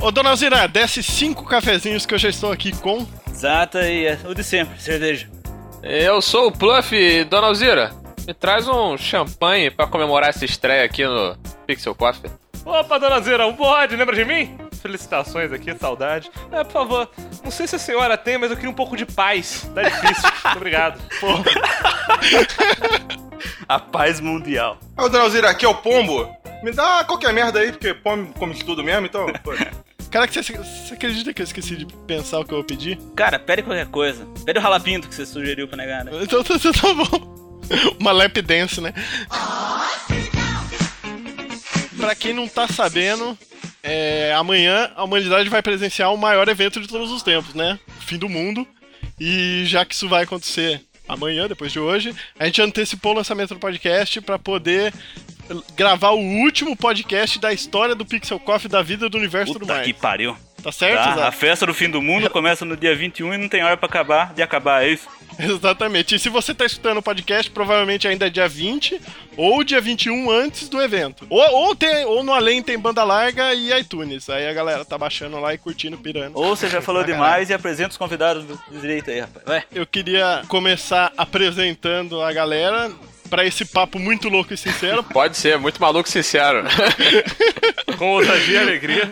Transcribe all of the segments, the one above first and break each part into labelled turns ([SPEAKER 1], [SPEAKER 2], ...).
[SPEAKER 1] Ô, dona Alzira, desce cinco cafezinhos que eu já estou aqui com.
[SPEAKER 2] Exata e é o de sempre, cerveja.
[SPEAKER 3] Eu sou o Pluff, Dona Alzira. Me traz um champanhe pra comemorar essa estreia aqui no Pixel Coffee.
[SPEAKER 4] Opa, dona Zira, um bode, lembra de mim? Felicitações aqui, saudade. É, por favor, não sei se a senhora tem, mas eu queria um pouco de paz. Tá difícil. Muito obrigado. Porra.
[SPEAKER 2] A paz mundial.
[SPEAKER 5] Ô, dona Alzira, aqui é o pombo. Me dá qualquer merda aí, porque pombo come de tudo mesmo, então.
[SPEAKER 1] Cara, que você, você acredita que eu esqueci de pensar o que eu vou pedir?
[SPEAKER 2] Cara, pede qualquer coisa. Pede o ralapinto que você sugeriu pra negar, né?
[SPEAKER 1] Então tá, tá- tá bom. Uma lap dance, né? Pra quem não tá sabendo, é, amanhã a humanidade vai presenciar o maior evento de todos os tempos, né? O fim do mundo. E já que isso vai acontecer amanhã, depois de hoje, a gente antecipou o lançamento do podcast pra poder gravar o último podcast da história do Pixel Coffee da vida do universo do
[SPEAKER 2] Puta
[SPEAKER 1] mais.
[SPEAKER 2] que pariu.
[SPEAKER 1] Tá certo,
[SPEAKER 2] Tá,
[SPEAKER 1] Zé?
[SPEAKER 2] a festa do fim do mundo começa no dia 21 e não tem hora pra acabar de acabar, é isso?
[SPEAKER 1] Exatamente. E se você tá escutando o podcast, provavelmente ainda é dia 20 ou dia 21 antes do evento. Ou, ou, tem, ou no além tem banda larga e iTunes. Aí a galera tá baixando lá e curtindo, pirando.
[SPEAKER 2] Ou você já falou demais e apresenta os convidados do do direito aí, rapaz. Vai.
[SPEAKER 1] Eu queria começar apresentando a galera pra esse papo muito louco e sincero.
[SPEAKER 3] Pode ser, muito maluco e sincero.
[SPEAKER 4] Com ousadia e alegria.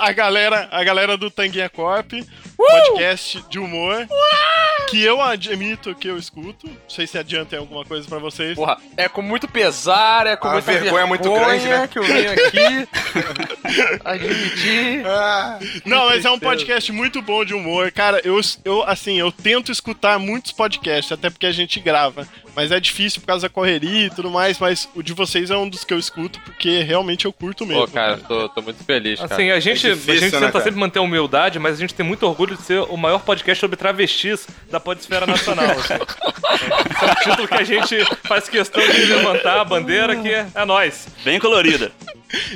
[SPEAKER 1] a galera, a galera do Tanguinha Corp, podcast de humor. Que eu admito que eu escuto. Não sei se adianta em alguma coisa pra vocês.
[SPEAKER 3] Porra, é com muito pesar, é com
[SPEAKER 5] A
[SPEAKER 3] muita
[SPEAKER 5] vergonha é muito grande, né?
[SPEAKER 3] que eu venho aqui admitir.
[SPEAKER 5] Ah,
[SPEAKER 1] Não, mas é um podcast muito bom de humor. Cara, eu, eu, assim, eu tento escutar muitos podcasts, até porque a gente grava. Mas é difícil por causa da correria e tudo mais. Mas o de vocês é um dos que eu escuto, porque realmente eu curto mesmo.
[SPEAKER 3] Pô, cara, tô, tô muito feliz, cara.
[SPEAKER 4] Assim, a gente,
[SPEAKER 5] É difícil,
[SPEAKER 4] a gente
[SPEAKER 5] né,
[SPEAKER 4] tenta
[SPEAKER 5] cara?
[SPEAKER 4] sempre manter a humildade, mas a gente tem muito orgulho de ser o maior podcast sobre travestis da podesfera nacional. assim. É um título que a gente faz questão de levantar a bandeira que é, é nós.
[SPEAKER 2] Bem colorida.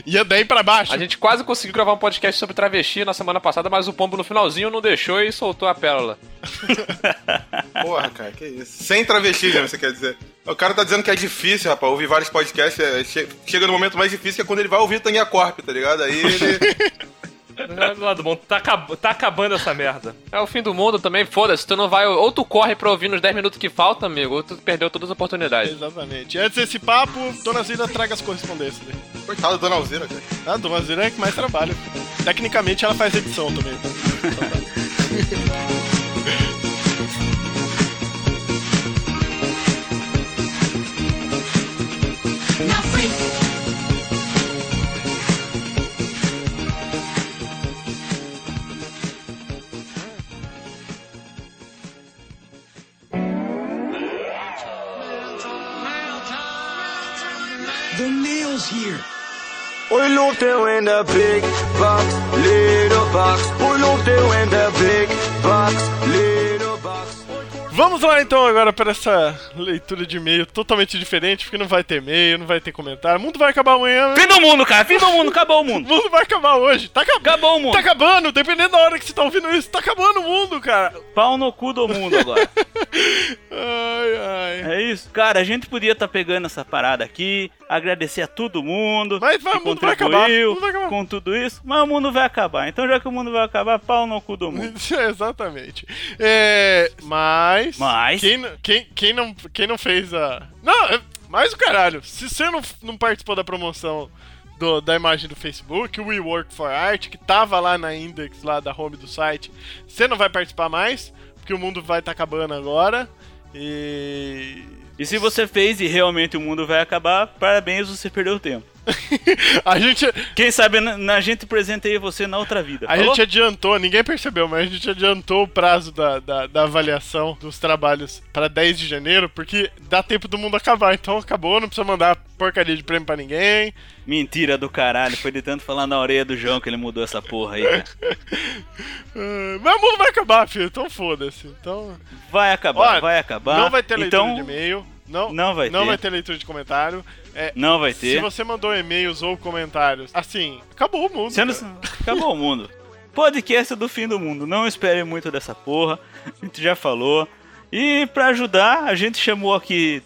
[SPEAKER 1] Ia daí pra baixo.
[SPEAKER 3] A gente quase conseguiu gravar um podcast sobre travesti na semana passada, mas o Pombo no finalzinho não deixou e soltou a pérola.
[SPEAKER 5] porra, cara, que isso. Sem travesti, né, você quer dizer. O cara tá dizendo que é difícil, rapaz, ouvir vários podcasts. é, che- chega no momento mais difícil que é quando ele vai ouvir Tanguinha Corp, tá ligado? Aí ele.
[SPEAKER 4] Do lado bom, tá, acab- tá acabando essa merda.
[SPEAKER 3] É o fim do mundo também, foda-se, tu não vai. Ou tu corre pra ouvir nos 10 minutos que faltam, amigo, ou tu perdeu todas as oportunidades.
[SPEAKER 1] Exatamente. Antes desse papo, Dona Zira traga as correspondências aí.
[SPEAKER 5] Coitado da Dona Alzira, cara.
[SPEAKER 1] A Dona Zira é que mais trabalha. Tecnicamente ela faz edição também.
[SPEAKER 6] The mail's here.
[SPEAKER 7] In the big box, little box. In the big box, little box.
[SPEAKER 1] Vamos lá então agora para essa leitura de e-mail totalmente diferente, porque não vai ter e-mail, não vai ter comentário. O mundo vai acabar amanhã, né?
[SPEAKER 2] Fim do mundo, cara. Fim do mundo. Acabou o
[SPEAKER 1] O
[SPEAKER 2] mundo.
[SPEAKER 1] mundo vai acabar hoje. Tá acabando.
[SPEAKER 2] Acabou o mundo.
[SPEAKER 1] Tá acabando, dependendo da hora que você tá ouvindo isso, tá acabando o mundo, cara.
[SPEAKER 2] Pau no cu do mundo agora.
[SPEAKER 1] Ai, ai.
[SPEAKER 2] É isso. Cara, a gente podia estar pegando essa parada aqui, agradecer a todo mundo
[SPEAKER 1] Mas vai,
[SPEAKER 2] que
[SPEAKER 1] o mundo vai acabar, o mundo vai acabar.
[SPEAKER 2] com tudo isso, mas o mundo vai acabar. Então, já que o mundo vai acabar, pau no cu do mundo.
[SPEAKER 1] Exatamente. É, mas.
[SPEAKER 2] Mas?
[SPEAKER 1] Quem, quem, quem, não, quem não fez a. Não, é, mais o caralho. Se você não, não participou da promoção do- da imagem do Facebook, o We Work for Art, que tava lá na index lá da home do site, você não vai participar mais, porque o mundo vai estar acabando agora. E.
[SPEAKER 2] E se você fez e realmente o mundo vai acabar, parabéns, você perdeu tempo.
[SPEAKER 1] a gente,
[SPEAKER 2] Quem sabe na gente presenteia você na outra vida.
[SPEAKER 1] a
[SPEAKER 2] falou?
[SPEAKER 1] gente adiantou, ninguém percebeu, mas a gente adiantou o prazo da, da, da avaliação dos trabalhos para 10 de janeiro, porque dá tempo do mundo acabar. Então acabou, não precisa mandar porcaria de prêmio pra ninguém.
[SPEAKER 2] Mentira do caralho, foi de tanto falar na orelha do João que ele mudou essa porra aí.
[SPEAKER 1] Ah, mas o mundo vai acabar, filho, então foda-se. Então,
[SPEAKER 2] Vai acabar, vai acabar.
[SPEAKER 1] não vai ter leitura
[SPEAKER 2] então,
[SPEAKER 1] de e-mail. Não,
[SPEAKER 2] Não vai
[SPEAKER 1] não
[SPEAKER 2] ter.
[SPEAKER 1] vai ter leitura de comentário. É,
[SPEAKER 2] Não vai
[SPEAKER 1] Se
[SPEAKER 2] ter.
[SPEAKER 1] você mandou e-mails ou comentários, assim, acabou o mundo.
[SPEAKER 2] Sendo... Acabou o mundo. Podcast do fim do mundo. Não espere muito dessa porra. A gente já falou. E pra ajudar, a gente chamou aqui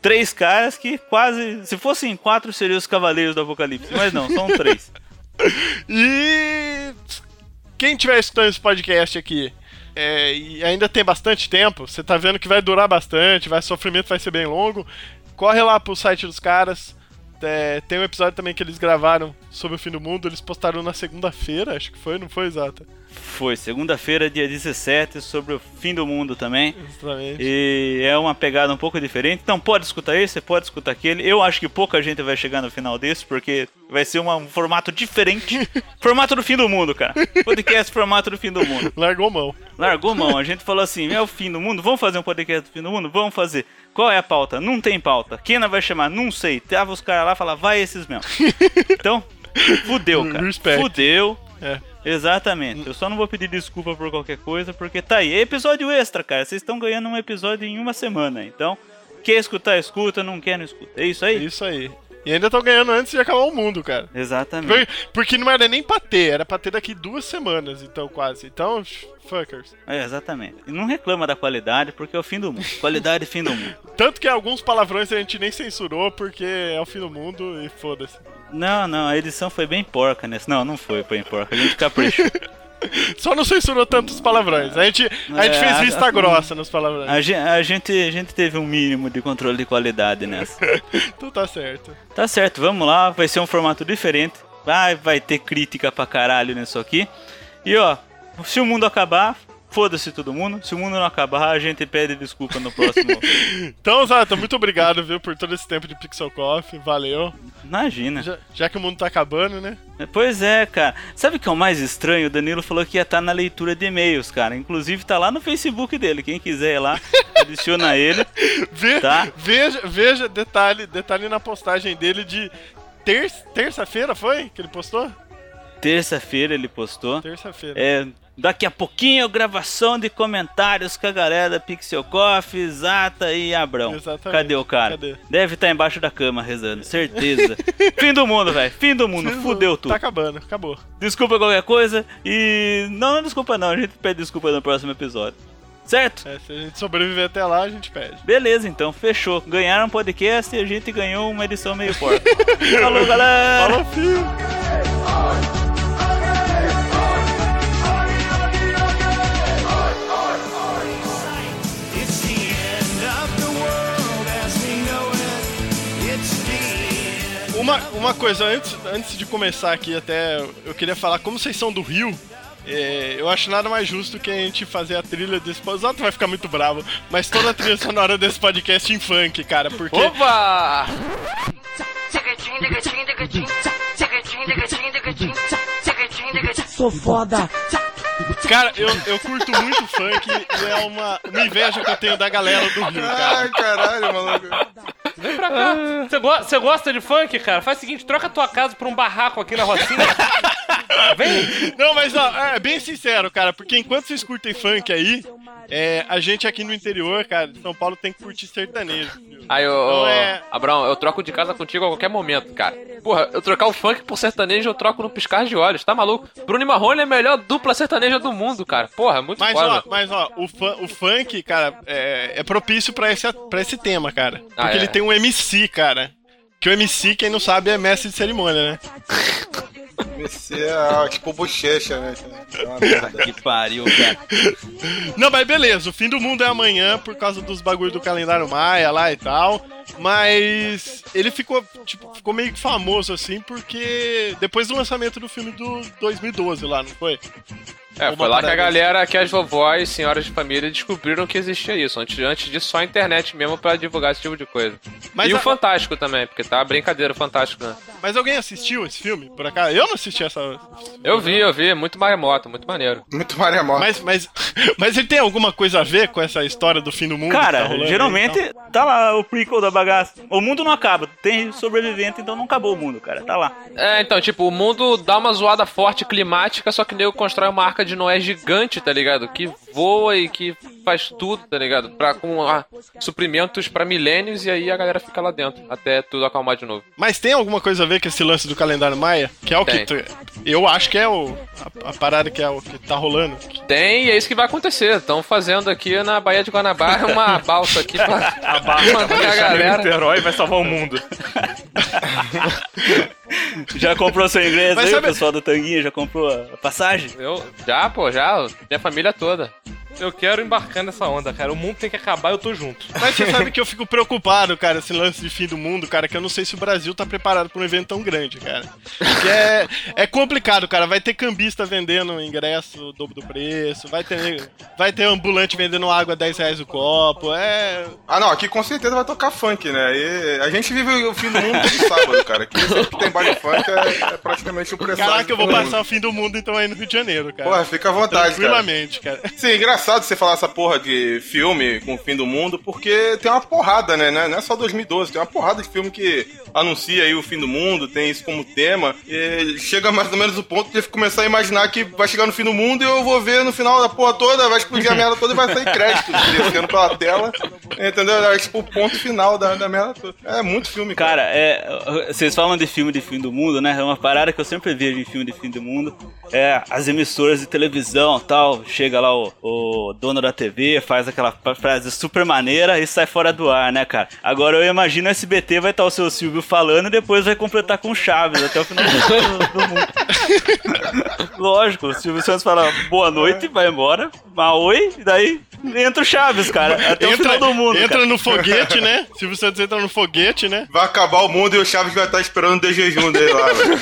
[SPEAKER 2] três caras que quase. Se fossem quatro, seriam os Cavaleiros do Apocalipse. Mas não, são três.
[SPEAKER 1] E quem estiver escutando esse podcast aqui é, e ainda tem bastante tempo, você tá vendo que vai durar bastante, vai, sofrimento vai ser bem longo, corre lá pro site dos caras. É, tem um episódio também que eles gravaram sobre o fim do mundo, eles postaram na segunda-feira, acho que foi, não foi exata?
[SPEAKER 2] Foi segunda-feira, dia 17, sobre o fim do mundo também.
[SPEAKER 1] Exatamente.
[SPEAKER 2] E é uma pegada um pouco diferente. Então pode escutar esse, pode escutar aquele. Eu acho que pouca gente vai chegar no final desse, porque vai ser uma- um formato diferente. formato do fim do mundo, cara. Podcast formato do fim do mundo.
[SPEAKER 1] Largou mão.
[SPEAKER 2] Largou mão. A gente falou assim: é o fim do mundo, vamos fazer um podcast do fim do mundo? Vamos fazer. Qual é a pauta? Não tem pauta. Quem não vai chamar? Não sei. Tava os caras lá e falaram, vai esses mesmo. Então, fudeu, cara.
[SPEAKER 1] Respect.
[SPEAKER 2] Fudeu.
[SPEAKER 1] É.
[SPEAKER 2] Exatamente. Eu só não vou pedir desculpa por qualquer coisa, porque tá aí. É episódio extra, cara. Vocês estão ganhando um episódio em uma semana. Então, quer escutar, escuta. Não quer, não escuta. É isso aí?
[SPEAKER 1] Isso aí. E ainda estão ganhando antes de acabar o mundo, cara.
[SPEAKER 2] Exatamente.
[SPEAKER 1] Porque não era nem pra ter, era pra ter daqui duas semanas, então quase. Então, fuckers.
[SPEAKER 2] É, exatamente. E não reclama da qualidade, porque é o fim do mundo. Qualidade é fim do mundo.
[SPEAKER 1] Tanto que alguns palavrões a gente nem censurou porque é o fim do mundo e foda-se.
[SPEAKER 2] Não, não, a edição foi bem porca nesse. Não, não foi bem porca. A gente caprichou.
[SPEAKER 1] Só não censurou tantos palavrões. A gente, a gente
[SPEAKER 2] É,
[SPEAKER 1] fez vista
[SPEAKER 2] a-
[SPEAKER 1] grossa nos palavrões.
[SPEAKER 2] A gente, a, gente, a gente teve um mínimo de controle de qualidade nessa.
[SPEAKER 1] Então tá certo.
[SPEAKER 2] Tá certo, vamos lá. Vai ser um formato diferente. Vai, vai ter crítica pra caralho nisso aqui. E ó, se o mundo acabar, foda-se todo mundo. Se o mundo não acabar, a gente pede desculpa no próximo.
[SPEAKER 1] Então, Zata, muito obrigado, viu, por todo esse tempo de Pixel Coffee. Valeu.
[SPEAKER 2] Imagina.
[SPEAKER 1] Já, já que o mundo tá acabando, né?
[SPEAKER 2] Pois é, cara. Sabe o que é o mais estranho? O Danilo falou que ia estar na leitura de e-mails, cara. Inclusive tá lá no Facebook dele. Quem quiser ir lá, adiciona ele.
[SPEAKER 1] Ve-
[SPEAKER 2] Tá.
[SPEAKER 1] Veja, veja, detalhe, detalhe na postagem dele de ter- terça-feira, foi? Que ele postou?
[SPEAKER 2] Terça-feira ele postou.
[SPEAKER 1] Terça-feira.
[SPEAKER 2] É, daqui a pouquinho, gravação de comentários com a galera da Pixel Coffee, Zata e Abrão.
[SPEAKER 1] Exatamente.
[SPEAKER 2] Cadê o cara?
[SPEAKER 1] Cadê?
[SPEAKER 2] Deve estar embaixo da cama rezando, certeza. Fim do mundo, velho. Fim do mundo. Fudeu tudo.
[SPEAKER 1] Tá acabando, acabou.
[SPEAKER 2] Desculpa qualquer coisa e. Não, não desculpa não. A gente pede desculpa no próximo episódio. Certo?
[SPEAKER 1] É, se a gente sobreviver até lá, a gente pede.
[SPEAKER 2] Beleza, então, fechou. Ganharam um podcast e a gente ganhou uma edição meio porca. Falou, galera!
[SPEAKER 1] Falou, filho! Uma, uma coisa, antes, antes de começar aqui, até eu queria falar, como vocês são do Rio, é, eu acho nada mais justo que a gente fazer a trilha desse podcast. O Zato vai ficar muito bravo, mas toda a trilha sonora desse podcast em funk, cara, porque.
[SPEAKER 3] Opa!
[SPEAKER 8] Sou foda.
[SPEAKER 1] Cara, eu, eu curto muito funk e é uma, uma inveja que eu tenho da galera do Rio, cara.
[SPEAKER 5] Ai, caralho, maluco.
[SPEAKER 4] Vem pra cá. Você go- Você gosta de funk, cara? Faz o seguinte, troca a tua casa por um barraco aqui na Rocinha. Vem.
[SPEAKER 1] Não, mas ó, é bem sincero, cara, porque enquanto vocês curtem funk aí, é, a gente aqui no interior, cara, de São Paulo tem que curtir sertanejo. viu?
[SPEAKER 3] Aí, ô,
[SPEAKER 1] Então é-
[SPEAKER 3] Abraão, eu troco de casa contigo a qualquer momento, cara. Porra, eu trocar o funk por sertanejo, eu troco no piscar de olhos, tá maluco? Bruno e Marrone é a melhor dupla sertaneja do mundo, cara. Porra, muito
[SPEAKER 1] Mas
[SPEAKER 3] foda.
[SPEAKER 1] ó, mas ó, o, o funk, cara, é, é propício pra esse, pra esse tema, cara. Porque
[SPEAKER 3] Ah, é?
[SPEAKER 1] ele tem um MC, cara. Que o MC, quem não sabe, é mestre de cerimônia, né?
[SPEAKER 5] MC é tipo bochecha, né? É.
[SPEAKER 2] Que pariu, cara.
[SPEAKER 1] Não, mas beleza, o fim do mundo é amanhã por causa dos bagulho do calendário Maia lá e tal. Mas ele ficou, tipo, ficou meio que famoso assim, porque depois do lançamento do filme do 2012 lá, não foi?
[SPEAKER 3] É,
[SPEAKER 1] Uma
[SPEAKER 3] foi lá que a galera, que as vovós, senhoras de família, descobriram que existia isso. Antes, antes disso, só a internet mesmo pra divulgar esse tipo de coisa.
[SPEAKER 1] Mas
[SPEAKER 3] e
[SPEAKER 1] a-
[SPEAKER 3] o Fantástico também, porque tá brincadeira o Fantástico, né?
[SPEAKER 1] Mas alguém assistiu esse filme, por acaso? Eu não assisti essa.
[SPEAKER 3] Eu vi, eu vi, muito maremoto, muito maneiro.
[SPEAKER 5] Muito maremoto.
[SPEAKER 1] Mas, mas, mas ele tem alguma coisa a ver com essa história do fim do mundo? que tá
[SPEAKER 2] Cara,
[SPEAKER 1] rolando aí,
[SPEAKER 2] geralmente
[SPEAKER 1] então?
[SPEAKER 2] tá lá o prequel da bagaça. O mundo não acaba, tem sobrevivente, então não acabou o mundo, cara. Tá lá.
[SPEAKER 3] É, então, tipo, o mundo dá uma zoada forte climática, só que o nego constrói uma arca de Noé gigante, tá ligado? Que voa e que faz tudo, tá ligado? Pra, com ah, suprimentos pra milênios e aí a galera fica lá dentro, até tudo acalmar de novo.
[SPEAKER 1] Mas tem alguma coisa a ver com esse lance do calendário Maia? Que é o
[SPEAKER 3] Tem.
[SPEAKER 1] que. tu- Eu acho que é o, a, a parada que é o que tá rolando.
[SPEAKER 3] Tem, e é isso que vai acontecer. Estão fazendo aqui na Baía de Guanabara uma balsa aqui pra
[SPEAKER 4] A barra vai
[SPEAKER 3] mandar a galera.
[SPEAKER 4] Niterói e vai salvar o mundo.
[SPEAKER 2] Já comprou seu ingresso
[SPEAKER 1] Mas
[SPEAKER 2] aí,
[SPEAKER 1] sabe-
[SPEAKER 2] o pessoal do Tanguinha? Já comprou a passagem?
[SPEAKER 3] Eu, já, pô, já. Minha família toda.
[SPEAKER 4] Eu quero embarcar nessa onda, cara. O mundo tem que acabar, eu tô junto.
[SPEAKER 1] Mas você sabe que eu fico preocupado, cara, esse lance de fim do mundo, cara, que eu não sei se o Brasil tá preparado pra um evento tão grande, cara. Porque é, é complicado, cara. Vai ter cambista vendendo ingresso dobro do preço, vai ter, vai ter ambulante vendendo água a 10 reais o copo. É.
[SPEAKER 5] Ah, não, aqui com certeza vai tocar funk, né? E a gente vive o fim do mundo todo sábado, cara. Aqui sempre que tem baile funk é, é praticamente o presságio.
[SPEAKER 1] Caraca, eu vou passar o fim do mundo então aí no Rio de Janeiro, cara.
[SPEAKER 5] Porra, fica à vontade, cara.
[SPEAKER 1] Tranquilamente, cara.
[SPEAKER 5] Sim, engraçado você falar essa porra de filme com o fim do mundo, porque tem uma porrada, né? Não é só 2012, tem uma porrada de filme que anuncia aí o fim do mundo, tem isso como tema, e chega mais ou menos o ponto de começar a imaginar que vai chegar no fim do mundo e eu vou ver no final da porra toda, vai explodir a merda toda e vai sair crédito descendo pela tela, entendeu? É tipo o ponto final da, da merda toda. É muito filme, cara.
[SPEAKER 2] Cara, é, vocês falam de filme de fim do mundo, né? É uma parada que eu sempre vejo em filme de fim do mundo. É as emissoras de televisão tal. Chega lá o, o dono da TV, faz aquela frase super maneira e sai fora do ar, né, cara? Agora eu imagino o SBT vai estar o seu Silvio falando e depois vai completar com Chaves até o final do, do mundo. Lógico, o Silvio Santos fala boa noite, vai embora, mas oi, e daí entra o Chaves, cara. Até o final do mundo.
[SPEAKER 1] entra
[SPEAKER 2] cara.
[SPEAKER 1] no foguete, né? Silvio Santos entra no foguete, né?
[SPEAKER 5] Vai acabar o mundo e o Chaves vai estar esperando o jejum dele lá, velho.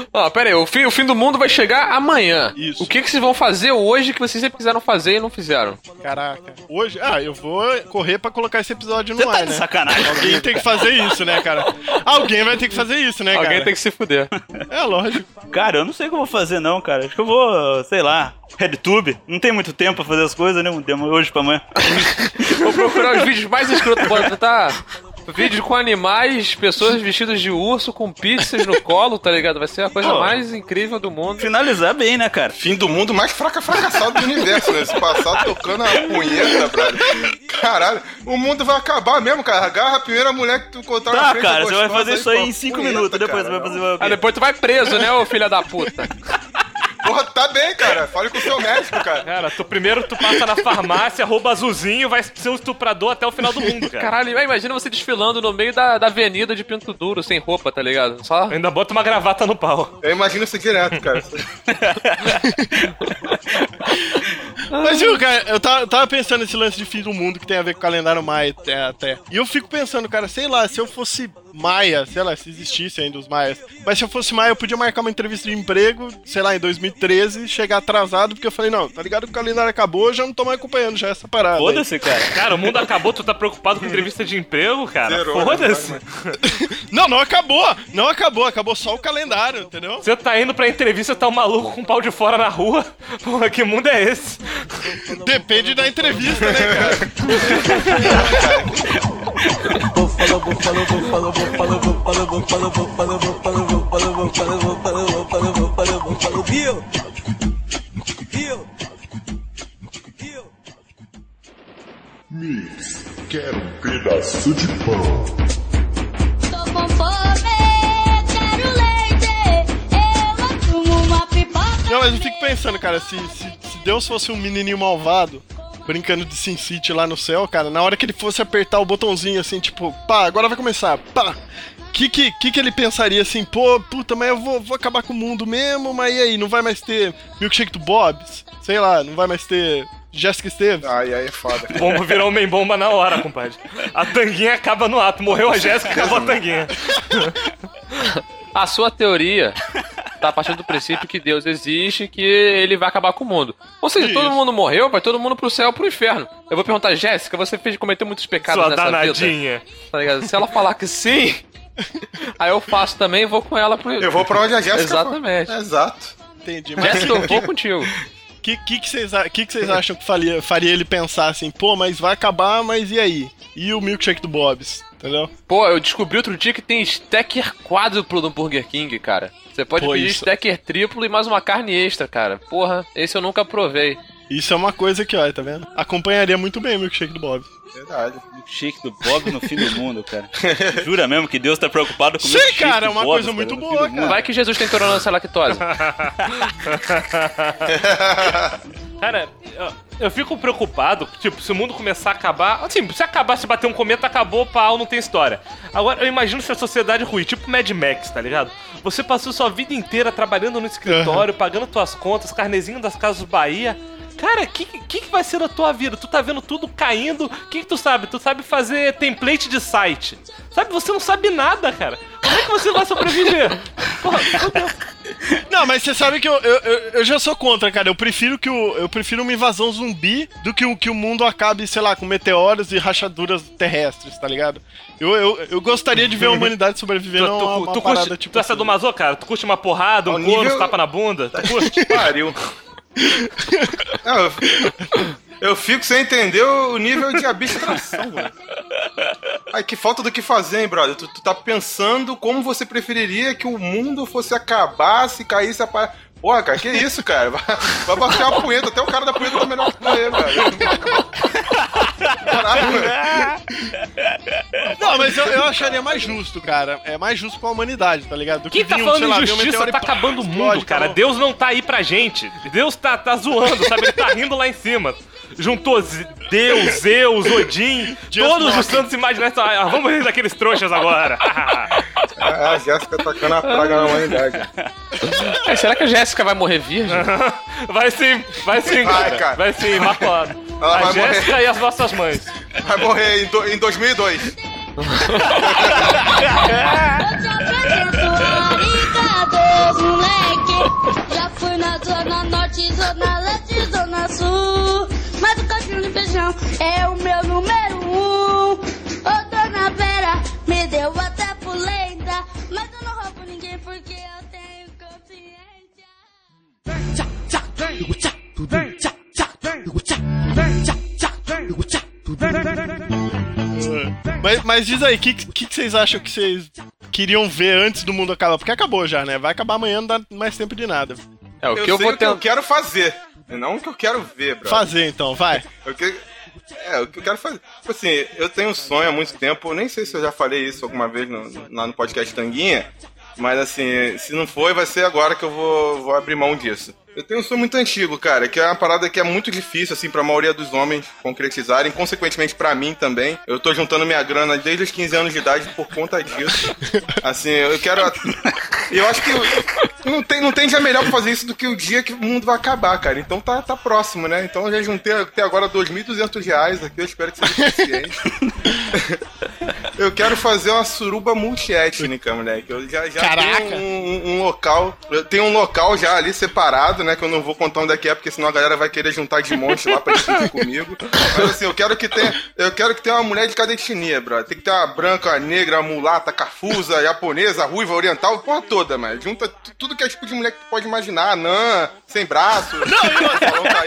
[SPEAKER 3] Ó, pera aí, o fim, o fim do mundo vai chegar amanhã.
[SPEAKER 1] Isso.
[SPEAKER 3] O que, que vocês vão fazer hoje que vocês sempre quiseram fazer e não fizeram?
[SPEAKER 1] Caraca. Hoje, ah, eu vou correr pra colocar esse episódio no
[SPEAKER 2] Você tá
[SPEAKER 1] ar,
[SPEAKER 2] de
[SPEAKER 1] né?
[SPEAKER 2] sacanagem.
[SPEAKER 1] Alguém tem que fazer isso, né, cara? Alguém vai ter que fazer isso, né,
[SPEAKER 3] Alguém
[SPEAKER 1] cara?
[SPEAKER 3] tem que se fuder.
[SPEAKER 1] É lógico.
[SPEAKER 2] Cara, eu não sei o que eu vou fazer não, cara. Acho que eu vou, sei lá, RedTube. Não tem muito tempo pra fazer as coisas, né? Um tempo hoje pra amanhã.
[SPEAKER 3] Vou procurar os vídeos mais escrotos. Bora tentar. Vídeo com animais, pessoas vestidas de urso com pizzas no colo, tá ligado? Vai ser a coisa
[SPEAKER 2] Pô.
[SPEAKER 3] mais incrível do mundo.
[SPEAKER 2] Finalizar bem, né, cara?
[SPEAKER 5] Fim do mundo mais fraca fracassado do universo, né? Esse passado tocando a punheta, brother. Caralho, o mundo vai acabar mesmo, cara. Agarra a primeira mulher que tu encontrar na
[SPEAKER 2] Tá,
[SPEAKER 5] frente.
[SPEAKER 2] cara, você vai fazer isso aí em 5
[SPEAKER 5] punheta,
[SPEAKER 2] minutos, depois
[SPEAKER 5] cara.
[SPEAKER 2] você vai fazer o
[SPEAKER 3] Ah, depois tu vai preso, né, ô filha da puta?
[SPEAKER 5] Porra, tá bem, cara. Fale com o seu médico, cara.
[SPEAKER 4] Cara, tu primeiro tu passa na farmácia, rouba azulzinho, vai ser um estuprador até o final do mundo, cara.
[SPEAKER 3] Caralho, imagina você desfilando no meio da, da avenida de Pinto Duro, sem roupa, tá ligado? Só.
[SPEAKER 4] Ainda bota uma gravata no pau.
[SPEAKER 5] Eu imagino isso direto, cara.
[SPEAKER 1] Mas viu, cara, eu tava, eu tava pensando nesse lance de fim do mundo que tem a ver com o calendário maia até, até. E eu fico pensando, cara, sei lá, se eu fosse maia, sei lá, se existisse ainda os maias. Mas se eu fosse maia, eu podia marcar uma entrevista de emprego, sei lá, em 2013, chegar atrasado, porque eu falei, não, tá ligado que o calendário acabou, eu já não tô mais acompanhando já essa parada.
[SPEAKER 2] Foda-se, cara.
[SPEAKER 4] Cara, o mundo acabou, tu tá preocupado com entrevista de emprego, cara?
[SPEAKER 5] Zerou, né?
[SPEAKER 4] Foda-se.
[SPEAKER 1] Não, não acabou! Não acabou, acabou só o calendário, entendeu?
[SPEAKER 4] Você tá indo pra entrevista, tá um maluco com um pau de fora na rua. Porra, que mundo é esse?
[SPEAKER 1] Depende da entrevista, né, cara?
[SPEAKER 8] Mix, quero um pedaço de pão.
[SPEAKER 9] Tô com fome, quero leite. Eu assumo uma pipoca.
[SPEAKER 1] Não, mas eu fico pensando, cara, se, se, se Deus fosse um menininho malvado, brincando de Sin City lá no céu, cara, na hora que ele fosse apertar o botãozinho assim, tipo, pá, agora vai começar, pá. Que que, que que ele pensaria assim, pô, puta, mas eu vou, vou acabar com o mundo mesmo, mas e aí, não vai mais ter Milkshake do Bob's? Sei lá, não vai mais ter Jessica Esteves?
[SPEAKER 5] Ai, aí é foda.
[SPEAKER 4] Bomba virou homem bomba na hora, compadre. A tanguinha acaba no ato. Morreu a Jéssica, acabou a tanguinha.
[SPEAKER 3] A sua teoria tá a partir do princípio que Deus existe e que ele vai acabar com o mundo. Ou seja, todo
[SPEAKER 1] Isso.
[SPEAKER 3] mundo morreu, vai todo mundo pro céu ou pro inferno. Eu vou perguntar, Jéssica, você fez cometeu muitos pecados
[SPEAKER 4] Sua
[SPEAKER 3] nessa vida?
[SPEAKER 4] danadinha.
[SPEAKER 3] Tá ligado? Se ela falar que sim, aí eu faço também e vou com ela pro.
[SPEAKER 5] Eu vou pra onde a Jéssica
[SPEAKER 3] Exatamente.
[SPEAKER 5] Exato.
[SPEAKER 1] Entendi. Mas
[SPEAKER 3] Jéssica, eu vou contigo.
[SPEAKER 1] que, que, que, vocês, que, que vocês acham que faria, faria ele pensar assim, pô, mas vai acabar, mas e aí? E o Milkshake do Bob's? Entendeu?
[SPEAKER 3] Pô, eu descobri outro dia que tem stacker quádruplo no Burger King, cara. Você pode
[SPEAKER 1] Pô,
[SPEAKER 3] pedir
[SPEAKER 1] isso-
[SPEAKER 3] stacker triplo e mais uma carne extra, cara. Porra, esse eu nunca provei.
[SPEAKER 1] Isso é uma coisa que, ó, tá vendo? Acompanharia muito bem o Milkshake do Bob's.
[SPEAKER 5] Verdade.
[SPEAKER 2] Milkshake do Bob no fim do mundo, cara. Jura mesmo que Deus tá preocupado com o milkshake
[SPEAKER 1] cara, é uma
[SPEAKER 2] Bob's,
[SPEAKER 1] coisa muito
[SPEAKER 2] no fim
[SPEAKER 1] boa, cara.
[SPEAKER 3] Vai que Jesus tem intolerância à lactose.
[SPEAKER 4] Cara, eu, eu fico preocupado, tipo, se o mundo começar a acabar. Assim, se acabar, se bater um cometa, acabou, pau, não tem história. Agora, eu imagino se a sociedade ruim, tipo Mad Max, tá ligado? Você passou sua vida inteira trabalhando no escritório, pagando tuas contas, carnezinho das casas Bahia. Cara, o que, que, que vai ser da tua vida? Tu tá vendo tudo caindo. O que, que tu sabe? Tu sabe fazer template de site. Sabe, você não sabe nada, cara. Como é que você vai sobreviver? Porra.
[SPEAKER 1] Não, mas você sabe que eu, eu, eu, eu já sou contra, cara. Eu prefiro que o, eu prefiro uma invasão zumbi do que o, que o mundo acabe, sei lá, com meteoros e rachaduras terrestres, tá ligado? Eu, eu, eu gostaria de ver a humanidade sobrevivendo
[SPEAKER 4] Tu,
[SPEAKER 1] a
[SPEAKER 4] tu,
[SPEAKER 1] uma, uma
[SPEAKER 4] tu
[SPEAKER 1] parada
[SPEAKER 4] curte,
[SPEAKER 1] tipo.
[SPEAKER 4] tu é sadomaso, cara? Tu curte uma porrada, um
[SPEAKER 5] Ao
[SPEAKER 4] couro,
[SPEAKER 5] nível-
[SPEAKER 4] tapa na bunda? Tu curte?
[SPEAKER 5] Pariu. Não, eu, eu fico sem entender o nível de abstração, velho. Ai, que falta do que fazer, hein, brother? Tu, tu tá pensando como você preferiria que o mundo fosse acabar se caísse a par... Porra, cara, que isso, cara? Vai, vai bater uma punheta, até o cara da punheta tá melhor que morrer, velho.
[SPEAKER 1] Eu, eu acharia mais justo, cara. É mais justo com a humanidade, tá ligado? Do
[SPEAKER 4] Quem tá
[SPEAKER 1] vir um,
[SPEAKER 4] falando
[SPEAKER 1] lá,
[SPEAKER 4] de injustiça tá acabando o mundo,
[SPEAKER 1] explode,
[SPEAKER 4] cara. Deus não tá aí pra gente. Deus tá, tá zoando, sabe? Ele tá rindo lá em cima. Juntou Deus, Zeus, Odin,
[SPEAKER 1] Just
[SPEAKER 4] todos os
[SPEAKER 1] knocking.
[SPEAKER 4] santos imaginários. Ah, vamos rir daqueles trouxas agora.
[SPEAKER 5] a Jéssica tacando a praga na humanidade.
[SPEAKER 3] Ai, será que a Jéssica vai morrer virgem?
[SPEAKER 4] Vai sim, vai sim,
[SPEAKER 5] Vai,
[SPEAKER 4] cara.
[SPEAKER 5] cara.
[SPEAKER 4] Vai sim.
[SPEAKER 5] Ela
[SPEAKER 4] A
[SPEAKER 5] morrer.
[SPEAKER 4] Jéssica e as nossas mães.
[SPEAKER 5] Vai morrer em, do- em 2002.
[SPEAKER 9] Já fui na zona norte, zona leste, zona sul. Mas o cachorro de feijão é o meu número um. Ô dona Vera, me deu até polenta. Mas eu não roubo ninguém porque eu tenho consciência.
[SPEAKER 1] Mas, mas diz aí, o que, que, que vocês acham que vocês queriam ver antes do mundo acabar? Porque acabou já, né? Vai acabar amanhã, não dá mais tempo de nada.
[SPEAKER 3] É, o
[SPEAKER 5] Eu,
[SPEAKER 3] que eu
[SPEAKER 5] sei
[SPEAKER 3] vou
[SPEAKER 5] o que eu quero fazer, não o que eu quero ver, brother.
[SPEAKER 1] Fazer então, vai.
[SPEAKER 5] Eu que- É, o que eu quero fazer. Tipo assim, eu tenho um sonho há muito tempo, eu nem sei se eu já falei isso alguma vez no- lá no podcast Tanguinha, mas assim, se não foi, vai ser agora que eu vou, vou abrir mão disso. Eu tenho um sonho muito antigo, cara, que é uma parada que é muito difícil, assim, pra maioria dos homens concretizarem, consequentemente pra mim também. Eu tô juntando minha grana desde os 15 anos de idade por conta disso. Assim, eu quero. Eu acho que não tem, não tem dia melhor pra fazer isso do que o dia que o mundo vai acabar, cara. Então tá, tá próximo, né? Então eu já juntei até agora 2.200 reais aqui, eu espero que seja suficiente. eu quero fazer uma suruba multiétnica, moleque. Eu já, já
[SPEAKER 1] Caraca.
[SPEAKER 5] tenho um, um- um local. Eu tenho um local já ali separado, né? Que eu não vou contar onde é que é, porque senão a galera vai querer juntar de monte lá pra discutir comigo. Mas assim, eu quero que tenha. Eu quero que tenha uma mulher de cada etnia, bro. Tem que ter uma branca, uma negra, uma mulata, cafusa, japonesa, ruiva, oriental, porra toda, mano. Junta tu- tudo que é tipo de mulher que tu pode imaginar, anã, sem braço. Não, e outra?